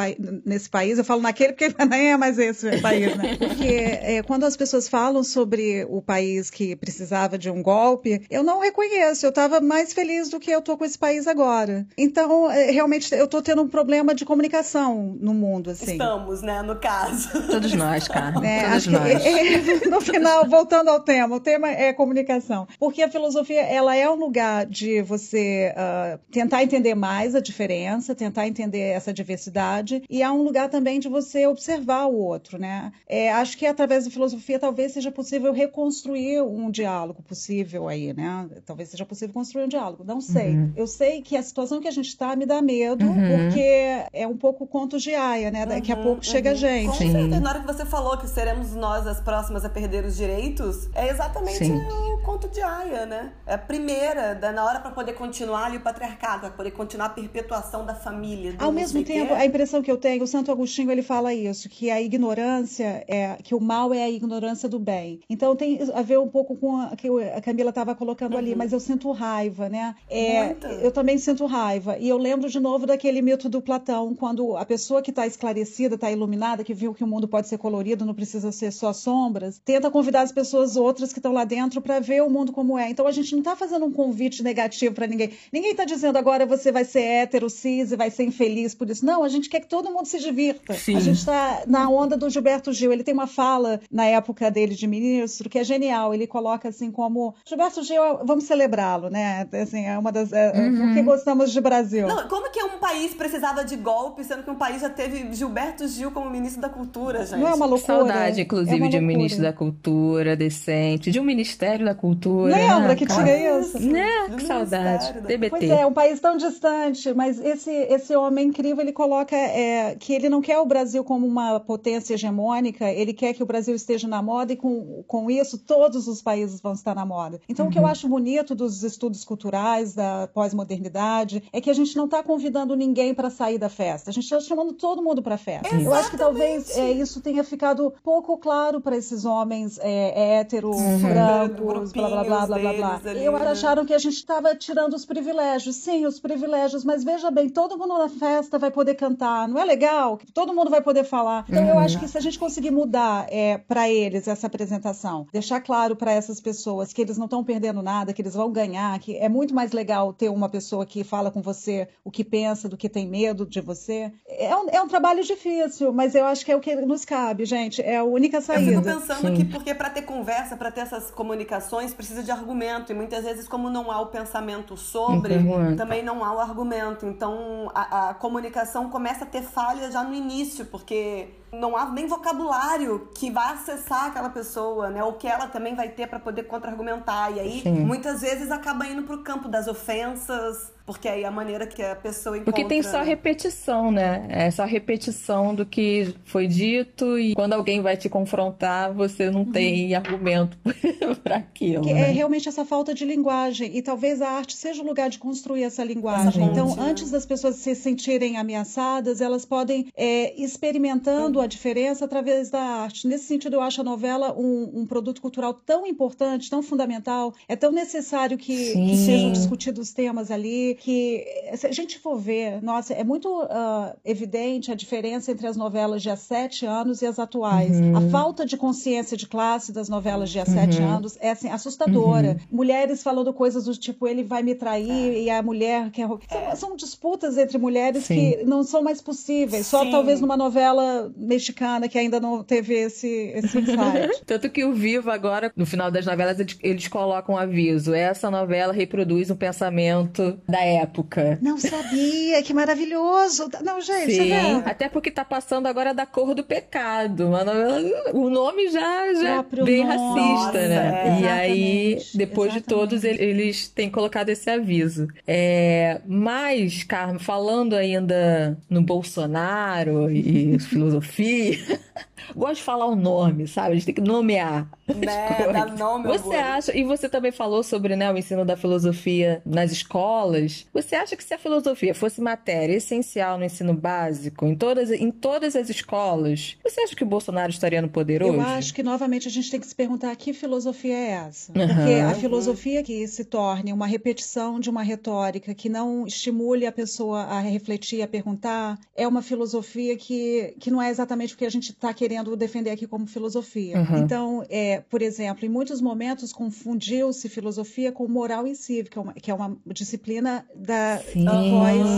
nesse país. Eu falo naquele porque nem é mais esse país, né? Porque é, quando as pessoas falam sobre o país que precisava de um golpe, eu não reconheço. Eu estava mais feliz do que eu estou com esse país agora. Então, é, realmente, eu estou tendo um problema de comunicação no mundo, assim. Estamos, né, no caso. Todos nós, cara. É, Todos nós. É, no final, voltando ao tema, o tema é comunicação. Porque a filosofia, ela é um lugar de você uh, tentar entender mais a diferença, tentar entender essa diversidade, e é um lugar também de você observar o outro, né? É, acho que através da filosofia talvez seja possível reconstruir um diálogo possível aí, né? Talvez seja possível construir um diálogo, não sei. Uhum. Eu sei que a situação que a gente está me dá medo, uhum. porque é um pouco conto de aia, né? Daqui a uhum, pouco chega a uhum. gente. Com certeza. Na hora que você falou que seremos nós as próximas a perder os direitos, é exatamente Sim. o conto de aia, né? É a primeira, da, na hora para poder continuar ali o patriarcado, para poder continuar a perpetuar da família. Ao mesmo tempo, a impressão que eu tenho, o Santo Agostinho ele fala isso, que a ignorância é que o mal é a ignorância do bem. Então tem a ver um pouco com a que a Camila estava colocando uhum. ali, mas eu sinto raiva, né? É, eu também sinto raiva. E eu lembro de novo daquele mito do Platão, quando a pessoa que está esclarecida, está iluminada, que viu que o mundo pode ser colorido, não precisa ser só sombras, tenta convidar as pessoas outras que estão lá dentro para ver o mundo como é. Então a gente não está fazendo um convite negativo para ninguém. Ninguém está dizendo agora você vai ser hétero, cis e vai ser infeliz por isso. Não, a gente quer que todo mundo se divirta. Sim. A gente está na onda do Gilberto Gil. Ele tem uma fala na época dele de ministro que é genial. Ele coloca assim como Gilberto Gil, vamos celebrá-lo, né? Assim, é uma das. É, é uhum. Porque gostamos de Brasil. Não, como que um país precisava de golpe, sendo que um país já teve Gilberto Gil como ministro da Cultura, gente? Não é uma loucura. Saudade, inclusive, é de um ministro da Cultura decente, de um Ministério da Cultura. Lembra né, que cara? tinha isso? Né? Que saudade. DBT. Pois é, um país tão distante, mas esse, esse homem incrível, ele coloca é, que ele não quer o Brasil como uma potência hegemônica, ele quer que o Brasil esteja na moda e com, com isso todos os países vão estar na moda. Então, uhum. o que eu uhum. acho bonito dos estudos culturais, da pós-modernidade, é que a gente não está convidando ninguém para sair da festa, a gente está chamando todo mundo para a festa. Exatamente. Eu acho que talvez é, isso tenha ficado pouco claro para esses homens é, héteros, uhum. brancos, blá blá blá blá blá blá. Ali, eu né? acharam que a gente estava tirando os privilégios. Sim, os privilégios, mas veja bem, todo mundo na festa vai poder cantar, não é legal? Todo mundo vai poder falar. Então, uhum. eu acho que se a gente conseguir mudar é, para eles essa apresentação, deixar claro para essas pessoas que eles não estão perdendo nada, que eles vão ganhar, que é muito mais legal ter uma pessoa que fala com você o que pensa do que tem medo de você. É um, é um trabalho difícil, mas eu acho que é o que nos cabe, gente. É a única saída. Eu fico pensando Sim. que, porque para ter conversa, para ter essas comunicações, precisa de argumento. E muitas vezes, como não há o pensamento sobre, também não há o argumento. Então, a, a comunicação começa a ter falha já no início, porque que não há nem vocabulário que vai acessar aquela pessoa, né? Ou que ela também vai ter para poder contra-argumentar. E aí, Sim. muitas vezes, acaba indo pro campo das ofensas, porque aí é a maneira que a pessoa encontra... Porque tem só repetição, né? É só repetição do que foi dito e quando alguém vai te confrontar, você não uhum. tem argumento para aquilo. Né? É realmente essa falta de linguagem e talvez a arte seja o lugar de construir essa linguagem. Essa então, antes das pessoas se sentirem ameaçadas, elas podem é, experimentando uhum. A diferença através da arte. Nesse sentido, eu acho a novela um, um produto cultural tão importante, tão fundamental, é tão necessário que, que sejam discutidos temas ali que, se a gente for ver, nossa, é muito uh, evidente a diferença entre as novelas de há sete anos e as atuais. Uhum. A falta de consciência de classe das novelas de há sete uhum. anos é assim, assustadora. Uhum. Mulheres falando coisas do tipo, ele vai me trair é. e a mulher quer. São, são disputas entre mulheres Sim. que não são mais possíveis. Só Sim. talvez numa novela mexicana que ainda não teve esse, esse insight. Tanto que o Vivo agora, no final das novelas, eles colocam um aviso. Essa novela reproduz um pensamento da época. Não sabia, que maravilhoso. Não, gente, Sim, até porque tá passando agora da cor do pecado. Uma novela, o nome já, já é bem nome. racista, Nossa, né? É. E aí, depois Exatamente. de todos, eles têm colocado esse aviso. É, mas, Carmen, falando ainda no Bolsonaro e filosofia filosofia. Gosto de falar o nome, sabe? A gente tem que nomear. Né? Dar nome Você acha, e você também falou sobre né, o ensino da filosofia nas escolas. Você acha que se a filosofia fosse matéria essencial no ensino básico, em todas, em todas as escolas, você acha que o Bolsonaro estaria no poder hoje? Eu acho que novamente a gente tem que se perguntar que filosofia é essa. Uhum. Porque a filosofia que se torne uma repetição de uma retórica que não estimule a pessoa a refletir, a perguntar, é uma filosofia que, que não é exatamente o que a gente está querendo defender aqui como filosofia. Uhum. Então, é, por exemplo, em muitos momentos confundiu-se filosofia com moral e cívica, que é uma disciplina da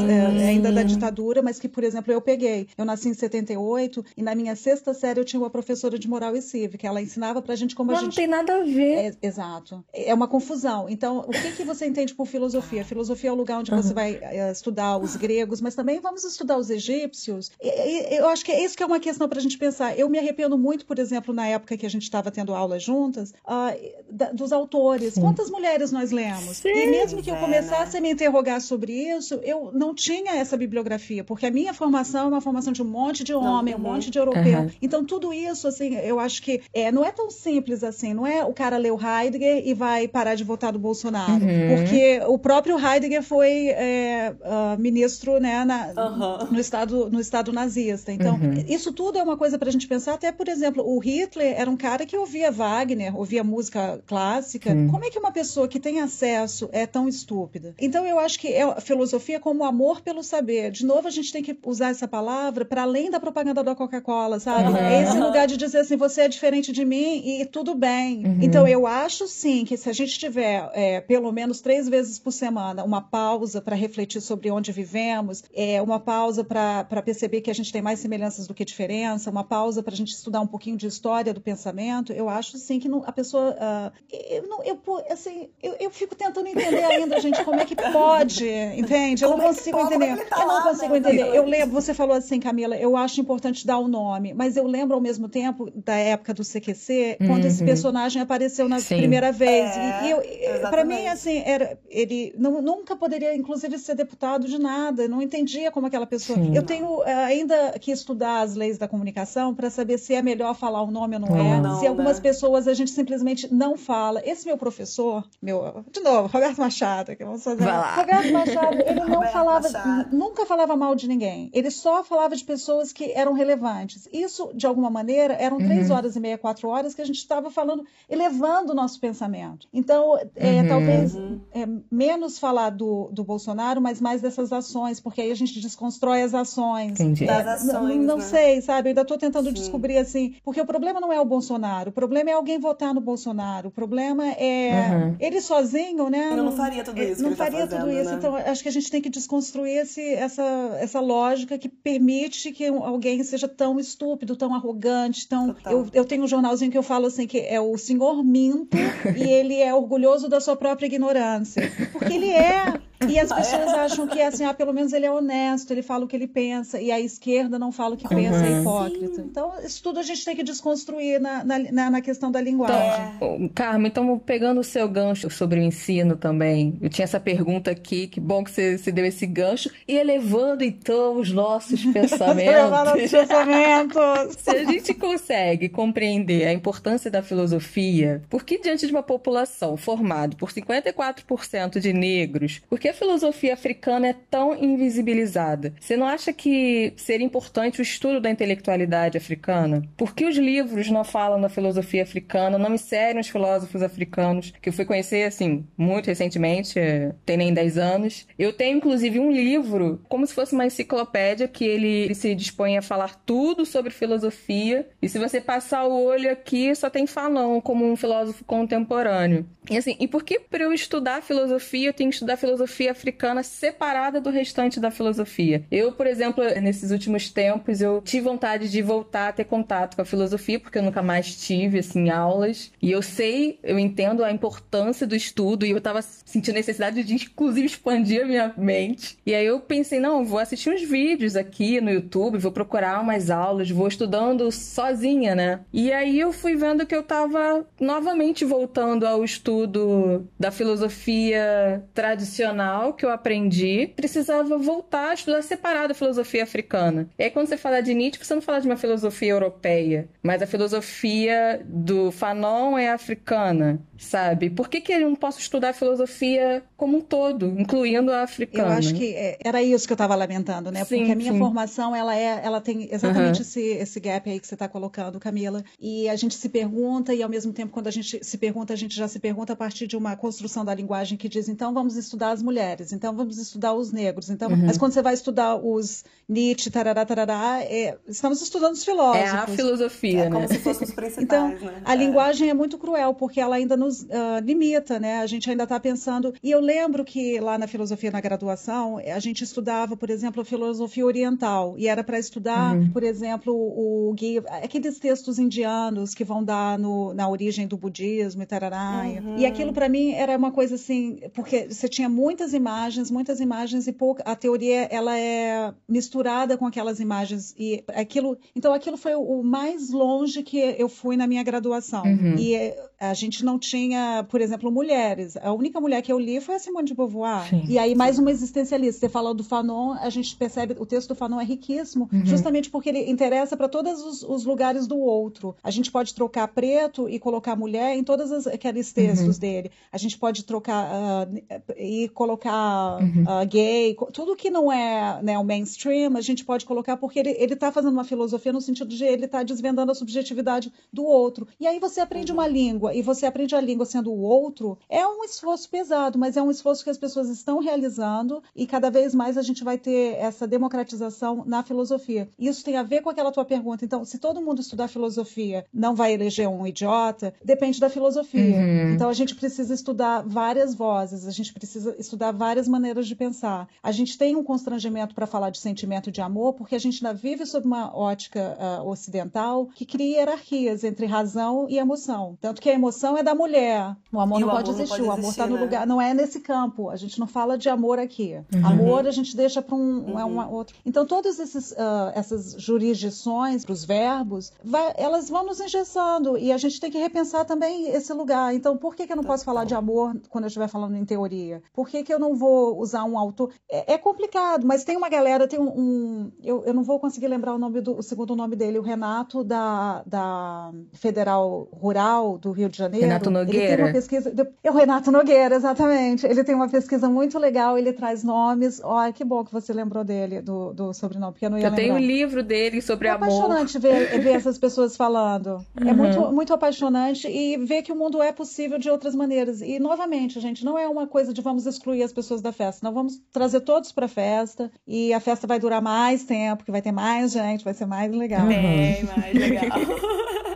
é, ainda da ditadura, mas que, por exemplo, eu peguei. Eu nasci em 78 e na minha sexta série eu tinha uma professora de moral e cívica. Ela ensinava pra gente como Mas a gente. Não tem nada a ver. É, exato. É uma confusão. Então, o que, que você entende por filosofia? Filosofia é o lugar onde uhum. você vai é, estudar os gregos, mas também vamos estudar os egípcios. E, e, eu acho que é isso que é uma questão pra gente pensar. Eu me arrependo muito, por exemplo, na época que a gente estava tendo aulas juntas, uh, da, dos autores. Sim. Quantas mulheres nós lemos? Sim, e mesmo que eu começasse né? a me interrogar sobre isso, eu não tinha essa bibliografia, porque a minha formação é uma formação de um monte de homem, não, um monte de europeu. Uhum. Então, tudo isso, assim, eu acho que é, não é tão simples assim. Não é o cara ler o Heidegger e vai parar de votar do Bolsonaro. Uhum. Porque o próprio Heidegger foi é, uh, ministro né, na, uhum. no, estado, no estado nazista. Então, uhum. isso tudo é uma coisa para a gente pensar. Até, por exemplo, o Hitler era um cara que ouvia Wagner, ouvia música clássica. Como é que uma pessoa que tem acesso é tão estúpida? Então, eu acho que é a filosofia como amor pelo saber. De novo, a gente tem que usar essa palavra para além da propaganda da Coca-Cola, sabe? Uhum. É esse lugar de dizer assim, você é diferente de mim e tudo bem. Uhum. Então, eu acho sim que se a gente tiver é, pelo menos três vezes por semana uma pausa para refletir sobre onde vivemos, é, uma pausa para perceber que a gente tem mais semelhanças do que diferença, uma pausa para a gente estudar um pouquinho de história do pensamento, eu acho sim que não, a pessoa. Uh, eu, não, eu, assim, eu, eu, fico tentando entender ainda, gente, como é que pode, entende? Eu como não é consigo é entender. Tá eu não consigo né? entender. Eu lembro, você falou assim, Camila, eu acho importante dar o um nome, mas eu lembro ao mesmo tempo da época do CQC, quando uhum. esse personagem apareceu na sim. primeira vez. É, e eu, para mim, assim, era, ele não, nunca poderia, inclusive, ser deputado de nada. Eu não entendia como aquela pessoa. Sim. Eu tenho uh, ainda que estudar as leis da comunicação para saber se é melhor falar o nome ou não é. Não, se algumas né? pessoas a gente simplesmente não fala. Esse meu professor, meu, de novo, Roberto Machado, que vamos fazer. Roberto Machado, ele não falava, Machado. nunca falava mal de ninguém. Ele só falava de pessoas que eram relevantes. Isso, de alguma maneira, eram uhum. três horas e meia, quatro horas que a gente estava falando, elevando o nosso pensamento. Então, é, uhum. talvez é, menos falar do, do Bolsonaro, mas mais dessas ações, porque aí a gente desconstrói as ações. Entendi. Das ações, não, não né? sei, sabe? Eu ainda estou tentando Sim. Descobrir assim, porque o problema não é o Bolsonaro, o problema é alguém votar no Bolsonaro, o problema é uhum. ele sozinho, né? Ele não, faria tudo isso. Não tá faria tá tudo isso. Né? Então, acho que a gente tem que desconstruir esse, essa, essa lógica que permite que alguém seja tão estúpido, tão arrogante, tão. Eu, eu tenho um jornalzinho que eu falo assim que é o senhor minto e ele é orgulhoso da sua própria ignorância. Porque ele é. E as pessoas acham que assim, ah, pelo menos ele é honesto, ele fala o que ele pensa, e a esquerda não fala o que pensa, é uhum. hipócrita. Sim. Então, isso tudo a gente tem que desconstruir na, na, na questão da linguagem. Então, Carmen, então pegando o seu gancho sobre o ensino também, eu tinha essa pergunta aqui, que bom que você, você deu esse gancho, e elevando então os nossos pensamentos. pensamentos. Se a gente consegue compreender a importância da filosofia, por que diante de uma população formada por 54% de negros, por que a filosofia africana é tão invisibilizada? Você não acha que seria importante o estudo da intelectualidade africana? Por que os livros não falam da filosofia africana, não inserem os filósofos africanos, que eu fui conhecer, assim, muito recentemente, tem nem 10 anos. Eu tenho, inclusive, um livro, como se fosse uma enciclopédia, que ele se dispõe a falar tudo sobre filosofia, e se você passar o olho aqui, só tem Falão como um filósofo contemporâneo. E assim, e por que para eu estudar filosofia, eu tenho que estudar filosofia filosofia africana separada do restante da filosofia. Eu, por exemplo, nesses últimos tempos, eu tive vontade de voltar a ter contato com a filosofia, porque eu nunca mais tive, assim, aulas. E eu sei, eu entendo a importância do estudo e eu tava sentindo necessidade de, inclusive, expandir a minha mente. E aí eu pensei, não, vou assistir uns vídeos aqui no YouTube, vou procurar umas aulas, vou estudando sozinha, né? E aí eu fui vendo que eu tava novamente voltando ao estudo da filosofia tradicional que eu aprendi, precisava voltar a estudar separado a filosofia africana. E aí quando você fala de Nietzsche, você não fala de uma filosofia europeia, mas a filosofia do Fanon é africana, sabe? Por que, que eu não posso estudar a filosofia como um todo, incluindo a africana? Eu acho que é, era isso que eu estava lamentando, né? Sim, Porque a minha sim. formação, ela é, ela tem exatamente uhum. esse, esse gap aí que você está colocando, Camila. E a gente se pergunta, e ao mesmo tempo, quando a gente se pergunta, a gente já se pergunta a partir de uma construção da linguagem que diz, então vamos estudar as mulheres, então vamos estudar os negros. Então, uhum. Mas quando você vai estudar os Nietzsche, tarará, tarará, é, estamos estudando os filósofos. É a filosofia, é né? como se fossem os principais, então, né? A é. linguagem é muito cruel, porque ela ainda nos uh, limita, né? A gente ainda está pensando... E eu lembro que lá na filosofia, na graduação, a gente estudava, por exemplo, a filosofia oriental, e era para estudar, uhum. por exemplo, o, aqueles textos indianos que vão dar no, na origem do budismo e tarará. Uhum. E aquilo para mim era uma coisa assim, porque você tinha muitas imagens, muitas imagens e pouca, a teoria ela é misturada com aquelas imagens e aquilo, então aquilo foi o mais longe que eu fui na minha graduação. Uhum. E a gente não tinha, por exemplo, mulheres. A única mulher que eu li foi a Simone de Beauvoir. Sim. E aí mais uma existencialista. Você falou do Fanon, a gente percebe o texto do Fanon é riquíssimo, uhum. justamente porque ele interessa para todos os, os, lugares do outro. A gente pode trocar preto e colocar mulher em todos aqueles textos uhum. dele. A gente pode trocar uh, e colocar uhum. uh, gay, tudo que não é né, o mainstream, a gente pode colocar porque ele está fazendo uma filosofia no sentido de ele tá desvendando a subjetividade do outro. E aí você aprende uma língua e você aprende a língua sendo o outro, é um esforço pesado, mas é um esforço que as pessoas estão realizando e cada vez mais a gente vai ter essa democratização na filosofia. Isso tem a ver com aquela tua pergunta. Então, se todo mundo estudar filosofia não vai eleger um idiota, depende da filosofia. Uhum. Então, a gente precisa estudar várias vozes, a gente precisa estudar várias maneiras de pensar. A gente tem um constrangimento para falar de sentimento de amor, porque a gente ainda vive sob uma ótica uh, ocidental que cria hierarquias entre razão e emoção. Tanto que a emoção é da mulher, o amor, não, o pode amor existir, não pode o amor está no né? lugar, não é nesse campo. A gente não fala de amor aqui. Uhum. Amor a gente deixa para um, uhum. uma outro. Então, todas esses, uh, essas jurisdições para os verbos, vai, elas vão nos engessando e a gente tem que repensar também esse lugar. Então, por que, que eu não posso falar de amor quando eu estiver falando em teoria? Por que, que eu não vou usar um autor? É, é complicado, mas tem uma galera, tem um. um eu, eu não vou conseguir lembrar o nome do o segundo nome dele, o Renato da, da Federal Rural do Rio de Janeiro. Renato Nogueira. Ele tem uma pesquisa. É o Renato Nogueira, exatamente. Ele tem uma pesquisa muito legal, ele traz nomes. Olha, que bom que você lembrou dele, do, do sobrenome, porque eu não ia eu lembrar. Eu tenho um livro dele sobre é amor. É apaixonante ver, ver essas pessoas falando. É uhum. É muito, muito apaixonante e ver que o mundo é possível de outras maneiras. E, novamente, gente, não é uma coisa de vamos excluir as pessoas da festa. Não vamos trazer todos para a festa e a festa vai durar mais tempo, que vai ter mais gente, vai ser mais legal. Bem mais legal.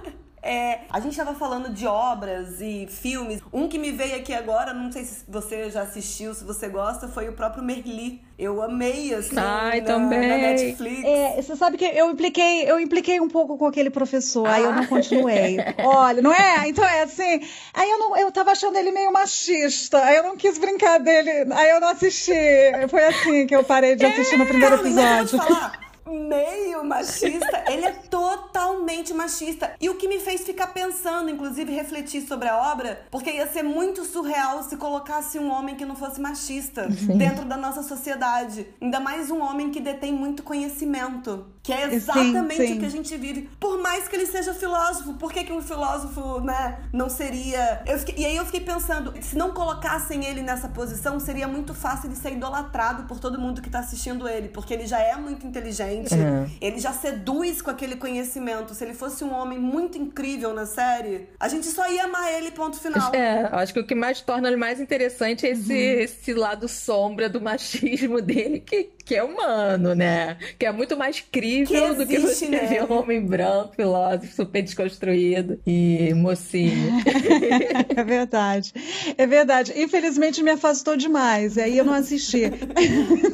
É, a gente estava falando de obras e filmes. Um que me veio aqui agora, não sei se você já assistiu, se você gosta, foi o próprio Merli. Eu amei, assim, Ai, na, também. na Netflix. É, você sabe que eu impliquei, eu impliquei um pouco com aquele professor, ah. aí eu não continuei. Olha, não é? Então é assim. Aí eu não, eu tava achando ele meio machista, aí eu não quis brincar dele, aí eu não assisti. Foi assim que eu parei de assistir é, no primeiro episódio. Falar meio machista, ele é totalmente machista. E o que me fez ficar pensando, inclusive refletir sobre a obra, porque ia ser muito surreal se colocasse um homem que não fosse machista Sim. dentro da nossa sociedade. Ainda mais um homem que detém muito conhecimento. Que é exatamente sim, sim. o que a gente vive. Por mais que ele seja filósofo, por que, que um filósofo, né, não seria. Fiquei... E aí eu fiquei pensando, se não colocassem ele nessa posição, seria muito fácil de ser idolatrado por todo mundo que tá assistindo ele, porque ele já é muito inteligente, uhum. ele já seduz com aquele conhecimento se ele fosse um homem muito incrível na série, a gente só ia amar ele, ponto final. É, acho que o que mais torna ele mais interessante é esse, uhum. esse lado sombra do machismo dele, que, que é humano, né? Que é muito mais crível do que você né? ver um homem branco, filósofo, super desconstruído e mocinho. é verdade. É verdade. Infelizmente me afastou demais, aí eu não assisti.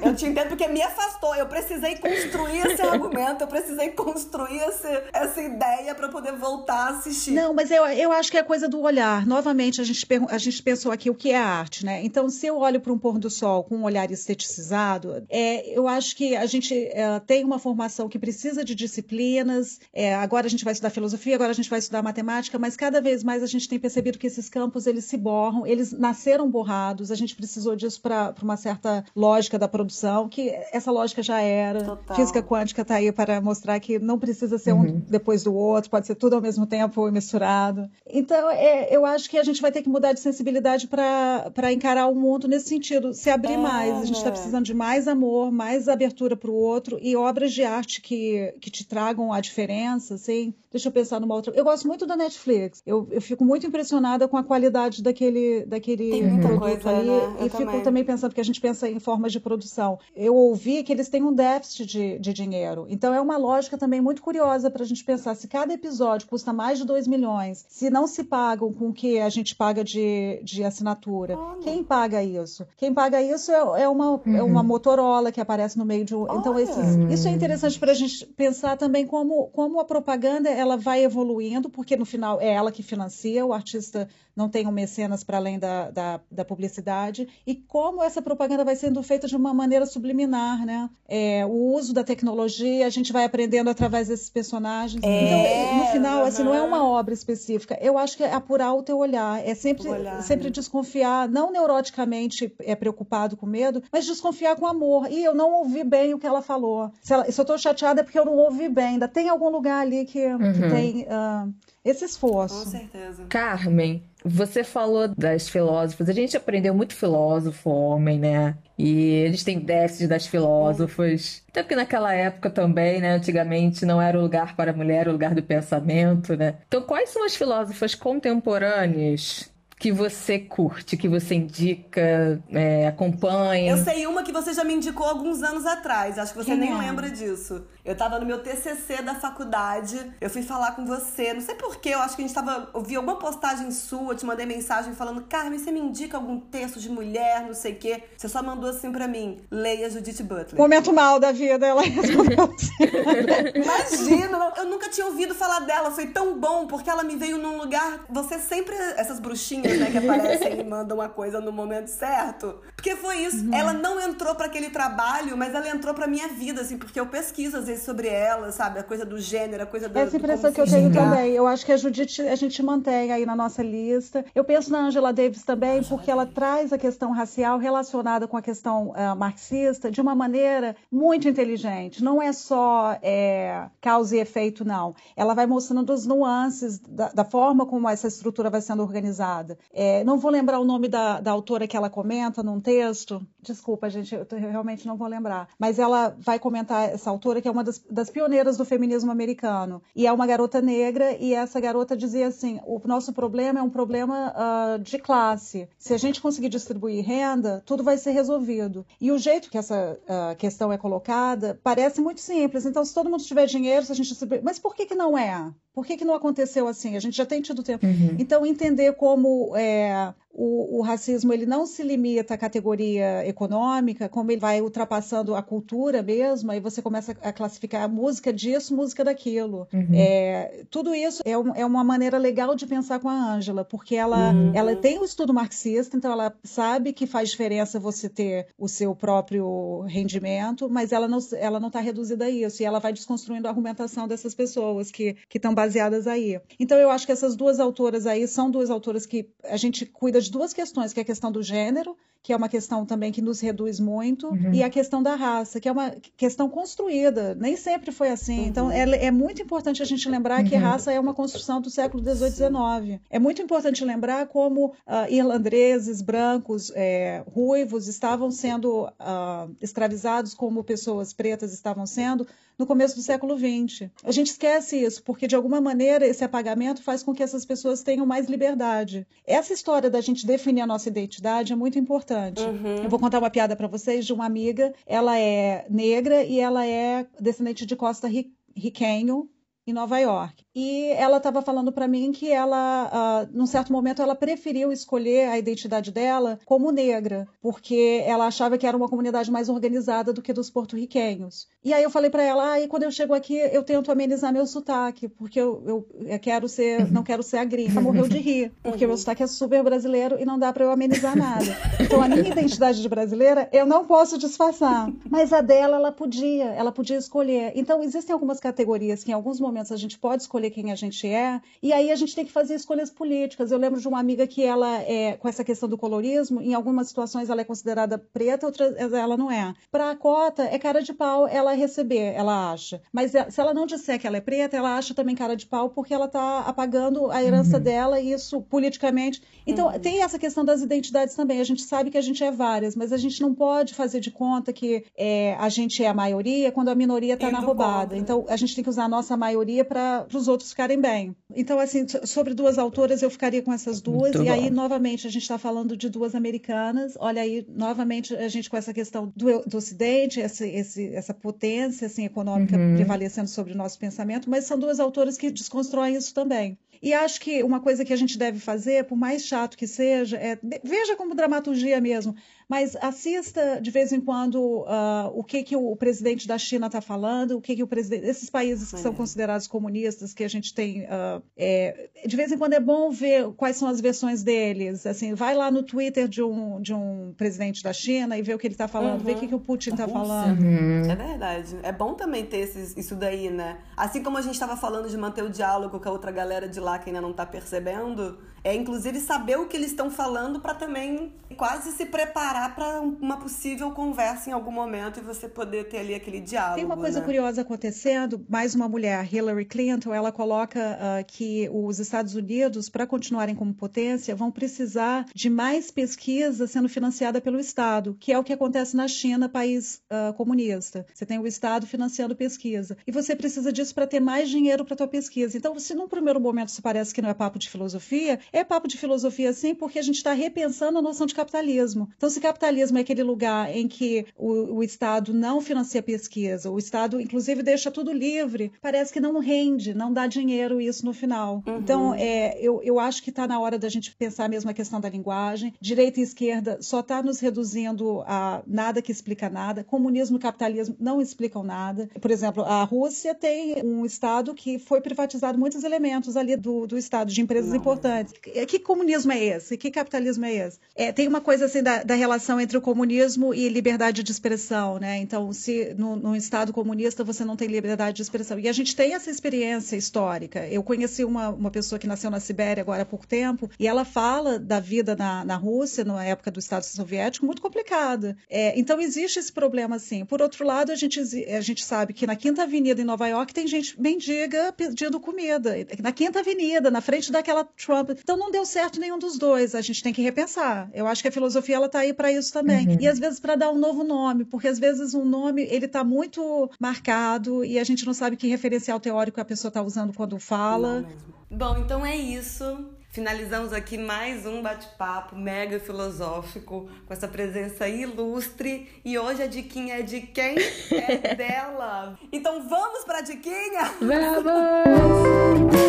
eu te entendo porque me afastou. Eu precisei construir esse argumento, eu precisei construir esse, essa ideia para poder voltar a assistir. Não, mas eu, eu acho que é coisa do olhar. Novamente, a gente, a gente pensou aqui o que é arte, né? Então, se eu olho para um pôr do sol com um olhar esteticizado, é, eu acho que a gente é, tem uma formação que precisa de disciplinas. É, agora a gente vai estudar filosofia, agora a gente vai estudar matemática, mas cada vez mais a gente tem percebido que esses campos eles se borram, eles nasceram borrados. A gente precisou disso para uma certa lógica da produção, que essa lógica já era. Total. Física quântica está aí para mostrar que não precisa ser uhum. um depois do outro, pode ser tudo ao mesmo tempo misturado. Então, é, eu acho que a gente vai ter que mudar de sensibilidade para encarar o mundo nesse sentido, se abrir é, mais. A gente está precisando de mais amor, mais abertura para o outro e obras de arte que, que te tragam a diferença, assim. Deixa eu pensar numa outra. Eu gosto muito da Netflix. Eu, eu fico muito impressionada com a qualidade daquele, daquele produto coisa, ali. Né? E fico também. também pensando que a gente pensa em formas de produção. Eu ouvi que eles têm um déficit de, de dinheiro. Então é uma lógica também muito curiosa para a gente pensar. Se cada episódio custa mais de 2 milhões, se não se pagam com o que a gente paga de, de assinatura, Olha. quem paga isso? Quem paga isso é, é uma, uhum. é uma uhum. Motorola que aparece no meio de um. Então, esses, isso é interessante para a gente pensar também como, como a propaganda ela vai evoluindo, porque no final é ela que financia, o artista não tem um mecenas para além da, da, da, publicidade, e como essa propaganda vai sendo feita de uma maneira subliminar, né? É, o uso da tecnologia, a gente vai aprendendo através desses personagens. É, então, no final, uhum. assim, não é uma obra específica. Eu acho que é apurar o teu olhar, é sempre, olhar, sempre né? desconfiar, não neuroticamente é preocupado com medo, mas desconfiar com amor. E eu não ouvi bem o que ela falou. Se, ela, se eu estou chateada é porque eu não ouvi bem. Ainda tem algum lugar ali que, uhum. que tem uh, esse esforço. Com certeza. Carmen, você falou das filósofas. A gente aprendeu muito filósofo, homem, né? E eles têm déficit das filósofas. Até porque naquela época também, né? Antigamente não era o lugar para a mulher, era o lugar do pensamento, né? Então, quais são as filósofas contemporâneas que você curte, que você indica, é, acompanha? Eu sei uma que você já me indicou alguns anos atrás. Acho que você Quem nem é? lembra disso. Eu tava no meu TCC da faculdade, eu fui falar com você, não sei porquê, eu acho que a gente tava. Eu vi alguma postagem sua, te mandei mensagem falando: Carmen, você me indica algum texto de mulher, não sei o quê. Você só mandou assim pra mim: leia Judith Butler. Momento mal da vida, ela respondeu Imagina, eu nunca tinha ouvido falar dela, foi tão bom, porque ela me veio num lugar. Você sempre. Essas bruxinhas, né, que aparecem e mandam uma coisa no momento certo. Porque foi isso. Uhum. Ela não entrou para aquele trabalho, mas ela entrou pra minha vida, assim, porque eu pesquiso às vezes sobre ela, sabe? A coisa do gênero, a coisa do. Essa impressão que eu tenho também. Eu acho que a Judith a gente mantém aí na nossa lista. Eu penso na Angela Davis também, Angela porque Davis. ela traz a questão racial relacionada com a questão uh, marxista de uma maneira muito inteligente. Não é só é, causa e efeito, não. Ela vai mostrando as nuances da, da forma como essa estrutura vai sendo organizada. É, não vou lembrar o nome da, da autora que ela comenta num texto. Desculpa, gente, eu realmente não vou lembrar. Mas ela vai comentar essa autora que é uma das, das, pioneiras do feminismo americano. E é uma garota negra, e essa garota dizia assim: o nosso problema é um problema uh, de classe. Se a gente conseguir distribuir renda, tudo vai ser resolvido. E o jeito que essa uh, questão é colocada parece muito simples. Então, se todo mundo tiver dinheiro, se a gente distribuir. Mas por que, que não é? Por que, que não aconteceu assim? A gente já tem tido tempo. Uhum. Então, entender como é, o, o, racismo ele não se limita à categoria econômica, como ele vai ultrapassando a cultura mesmo, aí você começa a classificar a música disso, música daquilo. Uhum. É, tudo isso é, um, é, uma maneira legal de pensar com a Ângela, porque ela, uhum. ela tem o um estudo marxista, então ela sabe que faz diferença você ter o seu próprio rendimento, mas ela não está ela não tá reduzida a isso, e ela vai desconstruindo a argumentação dessas pessoas que estão baseadas aí. Então eu acho que essas duas autoras aí são duas autoras que a gente cuida de duas questões, que é a questão do gênero, que é uma questão também que nos reduz muito, uhum. e a questão da raça, que é uma questão construída, nem sempre foi assim. Uhum. Então, é, é, muito importante a gente lembrar que uhum. raça é uma construção do século XVIII e XIX. É muito importante lembrar como uh, irlandeses, brancos, é, ruivos estavam sendo uh, escravizados como pessoas pretas estavam sendo no começo do século XX. A gente esquece isso, porque de alguma maneira esse apagamento faz com que essas pessoas tenham mais liberdade. Essa história da gente definir a nossa identidade é muito importante. Uhum. Eu vou contar uma piada para vocês de uma amiga. Ela é negra e ela é descendente de Costa Riquenho, em Nova York. E ela estava falando para mim que ela, uh, num certo momento, ela preferiu escolher a identidade dela como negra, porque ela achava que era uma comunidade mais organizada do que dos porto-riquenhos. E aí eu falei para ela, ah, e quando eu chego aqui, eu tento amenizar meu sotaque, porque eu, eu, eu quero ser, não quero ser a gringa. Morreu de rir, porque uhum. meu sotaque é super brasileiro e não dá para eu amenizar nada. Então a minha identidade de brasileira eu não posso disfarçar, mas a dela ela podia, ela podia escolher. Então existem algumas categorias que em alguns momentos a gente pode escolher quem a gente é, e aí a gente tem que fazer escolhas políticas. Eu lembro de uma amiga que ela é com essa questão do colorismo, em algumas situações ela é considerada preta, outras ela não é. Para a cota é cara de pau ela receber, ela acha. Mas é, se ela não disser que ela é preta, ela acha também cara de pau porque ela está apagando a herança uhum. dela e isso politicamente. Então uhum. tem essa questão das identidades também. A gente sabe que a gente é várias, mas a gente não pode fazer de conta que é, a gente é a maioria quando a minoria está na roubada. Então a gente tem que usar a nossa maioria para os outros ficarem bem. Então, assim, sobre duas autoras, eu ficaria com essas duas. Muito e bom. aí, novamente, a gente está falando de duas americanas. Olha aí, novamente, a gente com essa questão do, do Ocidente, essa, esse, essa potência assim, econômica uhum. prevalecendo sobre o nosso pensamento, mas são duas autoras que desconstroem isso também. E acho que uma coisa que a gente deve fazer, por mais chato que seja, é veja como dramaturgia mesmo mas assista de vez em quando uh, o que, que o presidente da China está falando, o que, que o presidente. Esses países que são considerados comunistas, que a gente tem. Uh, é, de vez em quando é bom ver quais são as versões deles. Assim, vai lá no Twitter de um, de um presidente da China e vê o que ele está falando, uhum. vê o que, que o Putin está falando. Uhum. É verdade. É bom também ter esses, isso daí, né? Assim como a gente estava falando de manter o diálogo com a outra galera de lá que ainda não está percebendo, é inclusive saber o que eles estão falando para também quase se preparar para uma possível conversa em algum momento e você poder ter ali aquele diálogo. Tem uma coisa né? curiosa acontecendo, mais uma mulher, Hillary Clinton, ela coloca uh, que os Estados Unidos, para continuarem como potência, vão precisar de mais pesquisa sendo financiada pelo Estado, que é o que acontece na China, país uh, comunista. Você tem o Estado financiando pesquisa e você precisa disso para ter mais dinheiro para tua pesquisa. Então, se num primeiro momento isso parece que não é papo de filosofia, é papo de filosofia sim, porque a gente está repensando a noção de capitalismo. Então, se capitalismo é aquele lugar em que o, o Estado não financia pesquisa, o Estado, inclusive, deixa tudo livre, parece que não rende, não dá dinheiro isso no final. Uhum. Então, é, eu, eu acho que está na hora da gente pensar mesmo a questão da linguagem. Direita e esquerda só está nos reduzindo a nada que explica nada. Comunismo e capitalismo não explicam nada. Por exemplo, a Rússia tem um Estado que foi privatizado muitos elementos ali do, do Estado, de empresas não. importantes. Que comunismo é esse? Que capitalismo é esse? É, tem uma coisa assim da, da, relação entre o comunismo e liberdade de expressão, né? Então, se no, no, Estado comunista você não tem liberdade de expressão. E a gente tem essa experiência histórica. Eu conheci uma, uma pessoa que nasceu na Sibéria agora há pouco tempo e ela fala da vida na, na Rússia, na época do Estado Soviético, muito complicada. É, então, existe esse problema, sim. Por outro lado, a gente, a gente sabe que na Quinta Avenida em Nova York tem gente mendiga pedindo comida. Na Quinta Avenida, na frente daquela Trump. Então, não deu certo nenhum dos dois. A gente tem que repensar. Eu acho que a filosofia ela tá aí para isso também. Uhum. E às vezes para dar um novo nome, porque às vezes um nome ele tá muito marcado e a gente não sabe que referencial teórico a pessoa tá usando quando fala. Bom, então é isso. Finalizamos aqui mais um bate-papo mega filosófico com essa presença ilustre. E hoje a diquinha é de quem? É dela. Então vamos pra diquinha? Vamos!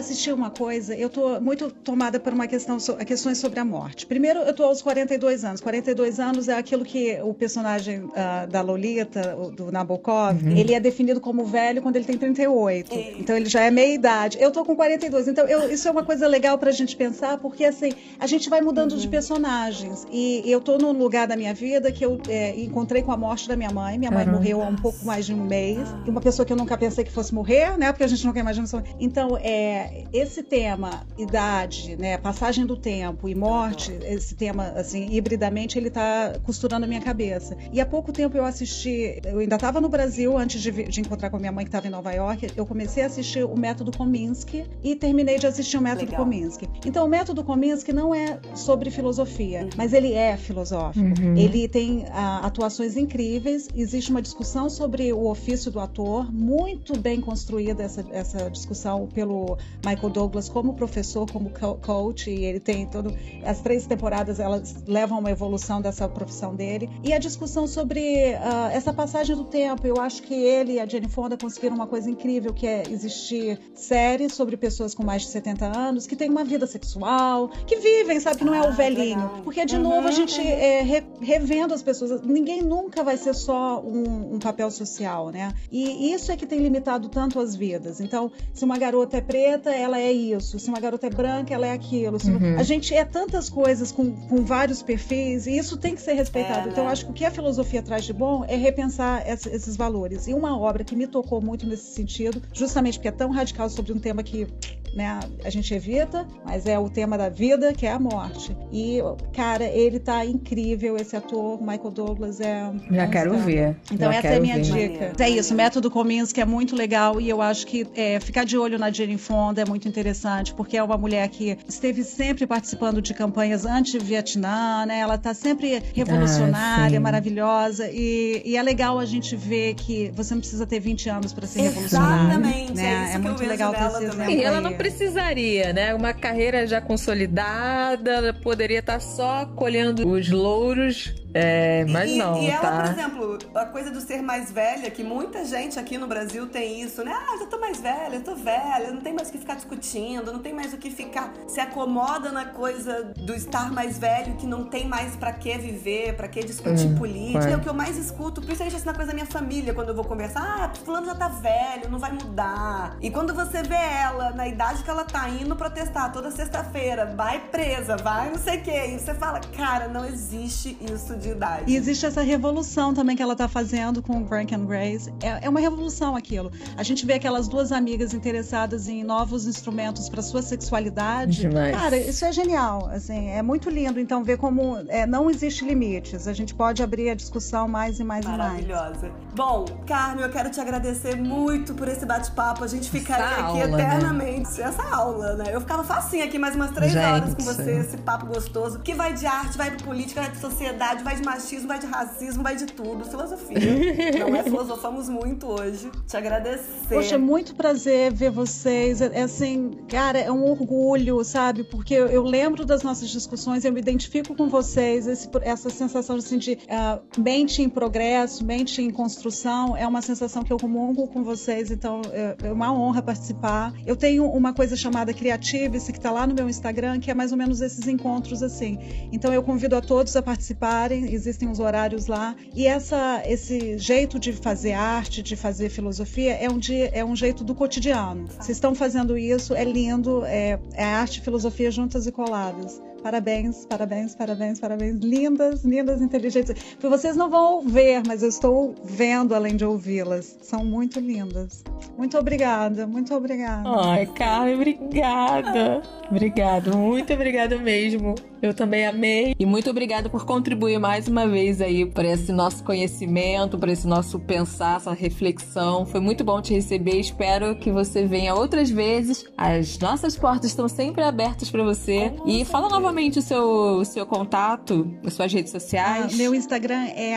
Eu assisti uma coisa, eu tô muito tomada por uma questão, questões sobre a morte. Primeiro, eu tô aos 42 anos. 42 anos é aquilo que o personagem uh, da Lolita, do Nabokov, uhum. ele é definido como velho quando ele tem 38. É. Então ele já é meia idade. Eu tô com 42. Então eu, isso é uma coisa legal pra gente pensar, porque assim, a gente vai mudando uhum. de personagens. E eu tô num lugar da minha vida que eu é, encontrei com a morte da minha mãe. Minha mãe uhum. morreu há um pouco mais de um mês. E uma pessoa que eu nunca pensei que fosse morrer, né? Porque a gente nunca imagina. Então, é, esse tema, idade, né, passagem do tempo e morte, esse tema, assim, hibridamente, ele tá costurando a minha cabeça. E há pouco tempo eu assisti, eu ainda estava no Brasil, antes de, de, encontrar com a minha mãe que estava em Nova York, eu comecei a assistir o Método Kominsky e terminei de assistir o Método Legal. Kominsky. Então, o Método Kominsky não é sobre filosofia, uhum. mas ele é filosófico. Uhum. Ele tem ah, atuações incríveis, existe uma discussão sobre o ofício do ator, muito bem construída essa, essa discussão pelo Michael Douglas como professor, como coach, e ele tem todo. As três temporadas elas levam a uma evolução dessa profissão dele. E a discussão sobre uh, essa passagem do tempo, eu acho que ele e a Jenny Fonda conseguiram uma coisa incrível, que é existir séries sobre pessoas com mais de 70 anos que têm uma vida sexual, que vivem, sabe, que não é o ah, velhinho. Porque, de novo, a gente é, re, revendo as pessoas. Ninguém nunca vai ser só um, um papel social, né? E isso é que tem limitado tanto as vidas. Então, se uma garota é preta, ela é isso. Se uma garota é branca, ela é aquilo. Uhum. A gente é tantas coisas com, com vários perfis e isso tem que ser respeitado. É, então, né? acho que o que a filosofia traz de bom é repensar esses valores. E uma obra que me tocou muito nesse sentido, justamente porque é tão radical sobre um tema que né, a gente evita, mas é o tema da vida, que é a morte. E, cara, ele tá incrível, esse ator, Michael Douglas, é. Já quero ver. Então, Já essa é a minha ver. dica. É isso, o método Kominsky é muito legal e eu acho que é, ficar de olho na Jane Fonda é muito interessante, porque é uma mulher que esteve sempre participando de campanhas anti-Vietnã, né? Ela tá sempre revolucionária, ah, maravilhosa, e, e, é legal a gente ver que você não precisa ter 20 anos para ser revolucionária. Exatamente, né? é, é muito legal ter esse exemplo. E ela não precisaria, né? Uma carreira já consolidada, poderia estar só colhendo os louros é, mas e, não, e ela, tá? por exemplo, a coisa do ser mais velha, que muita gente aqui no Brasil tem isso, né? Ah, já tô mais velha, eu tô velha, não tem mais o que ficar discutindo, não tem mais o que ficar. Se acomoda na coisa do estar mais velho, que não tem mais para que viver, para que discutir hum, política. É. o que eu mais escuto, principalmente assim na coisa da minha família, quando eu vou conversar. Ah, fulano já tá velho, não vai mudar. E quando você vê ela, na idade que ela tá indo protestar toda sexta-feira, vai presa, vai não sei o quê. E você fala, cara, não existe isso de idade. E existe essa revolução também que ela tá fazendo com o Frank and Grace. É, é uma revolução aquilo. A gente vê aquelas duas amigas interessadas em novos instrumentos para sua sexualidade. Demais. Cara, isso é genial. Assim, é muito lindo. Então, ver como é, não existe limites. A gente pode abrir a discussão mais e mais e mais. Maravilhosa. Bom, Carmen, eu quero te agradecer muito por esse bate-papo. A gente ficaria essa aqui aula, né? eternamente. Né? Essa aula, né? Eu ficava facinho aqui mais umas três gente. horas com você, esse papo gostoso. Que vai de arte, vai de política, vai de sociedade, vai vai de machismo, vai de racismo, vai de tudo. Filosofia. Não é filosofamos muito hoje. Te agradecer. Poxa, é muito prazer ver vocês. É, é assim, cara, é um orgulho, sabe? Porque eu, eu, lembro das nossas discussões, eu me identifico com vocês. Esse, essa sensação assim, de uh, mente em progresso, mente em construção, é uma sensação que eu comungo com vocês. Então, é, é uma honra participar. Eu tenho uma coisa chamada Creativice, que está lá no meu Instagram, que é mais ou menos esses encontros assim. Então, eu convido a todos a participarem existem os horários lá. E essa, esse jeito de fazer arte, de fazer filosofia, é um, dia, é um jeito do cotidiano. Vocês estão fazendo isso, é lindo, é, é arte e filosofia juntas e coladas. Parabéns, parabéns, parabéns, parabéns. Lindas, lindas, inteligentes. Vocês não vão ver, mas eu estou vendo além de ouvi-las. São muito lindas. Muito obrigada, muito obrigada. Ai, Carmen, obrigada. Obrigada, muito obrigada mesmo. Eu também amei. E muito obrigada por contribuir mais uma vez aí para esse nosso conhecimento, para esse nosso pensar, essa reflexão. Foi muito bom te receber. Espero que você venha outras vezes. As nossas portas estão sempre abertas para você. e fala novamente o seu, o seu contato, as suas redes sociais. Ah, meu Instagram é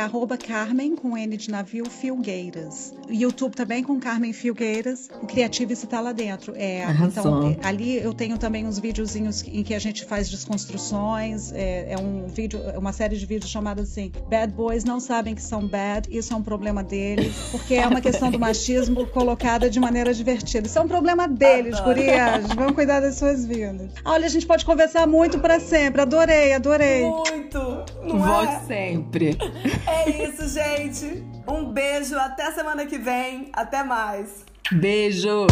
Carmen, com N de navio, Filgueiras. YouTube também com Carmen Filgueiras. O Criativo está lá dentro. É, então, ali eu tenho também uns videozinhos em que a gente faz desconstruções. É, é um vídeo, é uma série de vídeos chamada assim: Bad Boys não sabem que são bad, isso é um problema deles, porque é uma questão do machismo colocada de maneira divertida. Isso é um problema deles, gurias. Vamos cuidar das suas vidas. Olha, a gente pode conversar muito para sempre. Adorei, adorei. Muito. Não Volte é? sempre. É isso, gente. Um beijo. Até semana que vem. Até mais. Beijo.